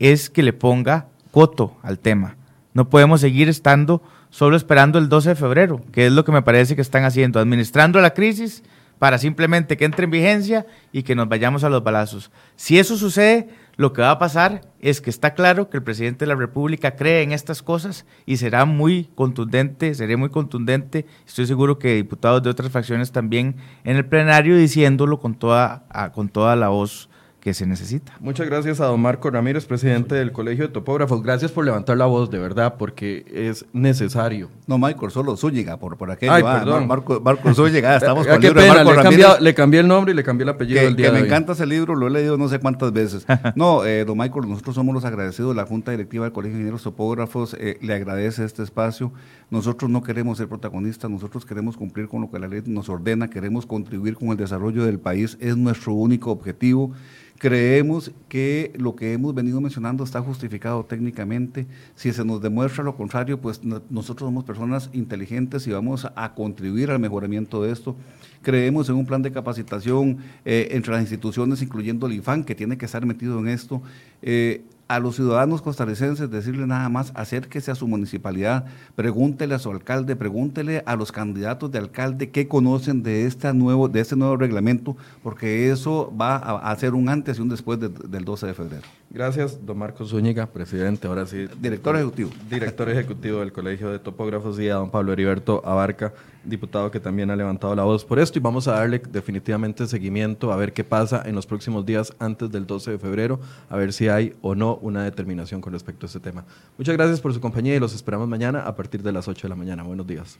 es que le ponga coto al tema no podemos seguir estando solo esperando el 12 de febrero, que es lo que me parece que están haciendo, administrando la crisis para simplemente que entre en vigencia y que nos vayamos a los balazos. Si eso sucede, lo que va a pasar es que está claro que el presidente de la República cree en estas cosas y será muy contundente, seré muy contundente, estoy seguro que diputados de otras facciones también en el plenario diciéndolo con toda, con toda la voz que se necesita. Muchas gracias a don Marco Ramírez, presidente del Colegio de Topógrafos. Gracias por levantar la voz, de verdad, porque es necesario. No, Michael, solo Zúñiga, por, por aquello. Ay, ah, perdón. Marco, Marco Zúñiga, estamos <laughs> con el libro de Marco le, Cambié, le cambié el nombre y le cambié el apellido que, del día que me encanta ese libro, lo he leído no sé cuántas veces. <laughs> no, eh, don Michael, nosotros somos los agradecidos, la Junta Directiva del Colegio de Ingenieros Topógrafos eh, le agradece este espacio. Nosotros no queremos ser protagonistas, nosotros queremos cumplir con lo que la ley nos ordena, queremos contribuir con el desarrollo del país, es nuestro único objetivo. Creemos que lo que hemos venido mencionando está justificado técnicamente. Si se nos demuestra lo contrario, pues nosotros somos personas inteligentes y vamos a, contribuir al mejoramiento de esto. Creemos en un plan de capacitación eh, entre las instituciones, incluyendo el IFAN, que tiene que estar metido en esto. Eh, a los ciudadanos costarricenses decirle nada más, acérquese a su municipalidad, pregúntele a su alcalde, pregúntele a los candidatos de alcalde qué conocen de, este nuevo, de este nuevo reglamento, porque eso va a hacer un antes y un después del 12 de febrero. Gracias, don Marcos Zúñiga, presidente, ahora sí. Director ejecutivo. Director ejecutivo del Colegio de Topógrafos y a don Pablo Heriberto Abarca, diputado que también ha levantado la voz por esto y vamos a darle definitivamente seguimiento a ver qué pasa en los próximos días antes del 12 de febrero, a ver si hay o no una determinación con respecto a este tema. Muchas gracias por su compañía y los esperamos mañana a partir de las 8 de la mañana. Buenos días.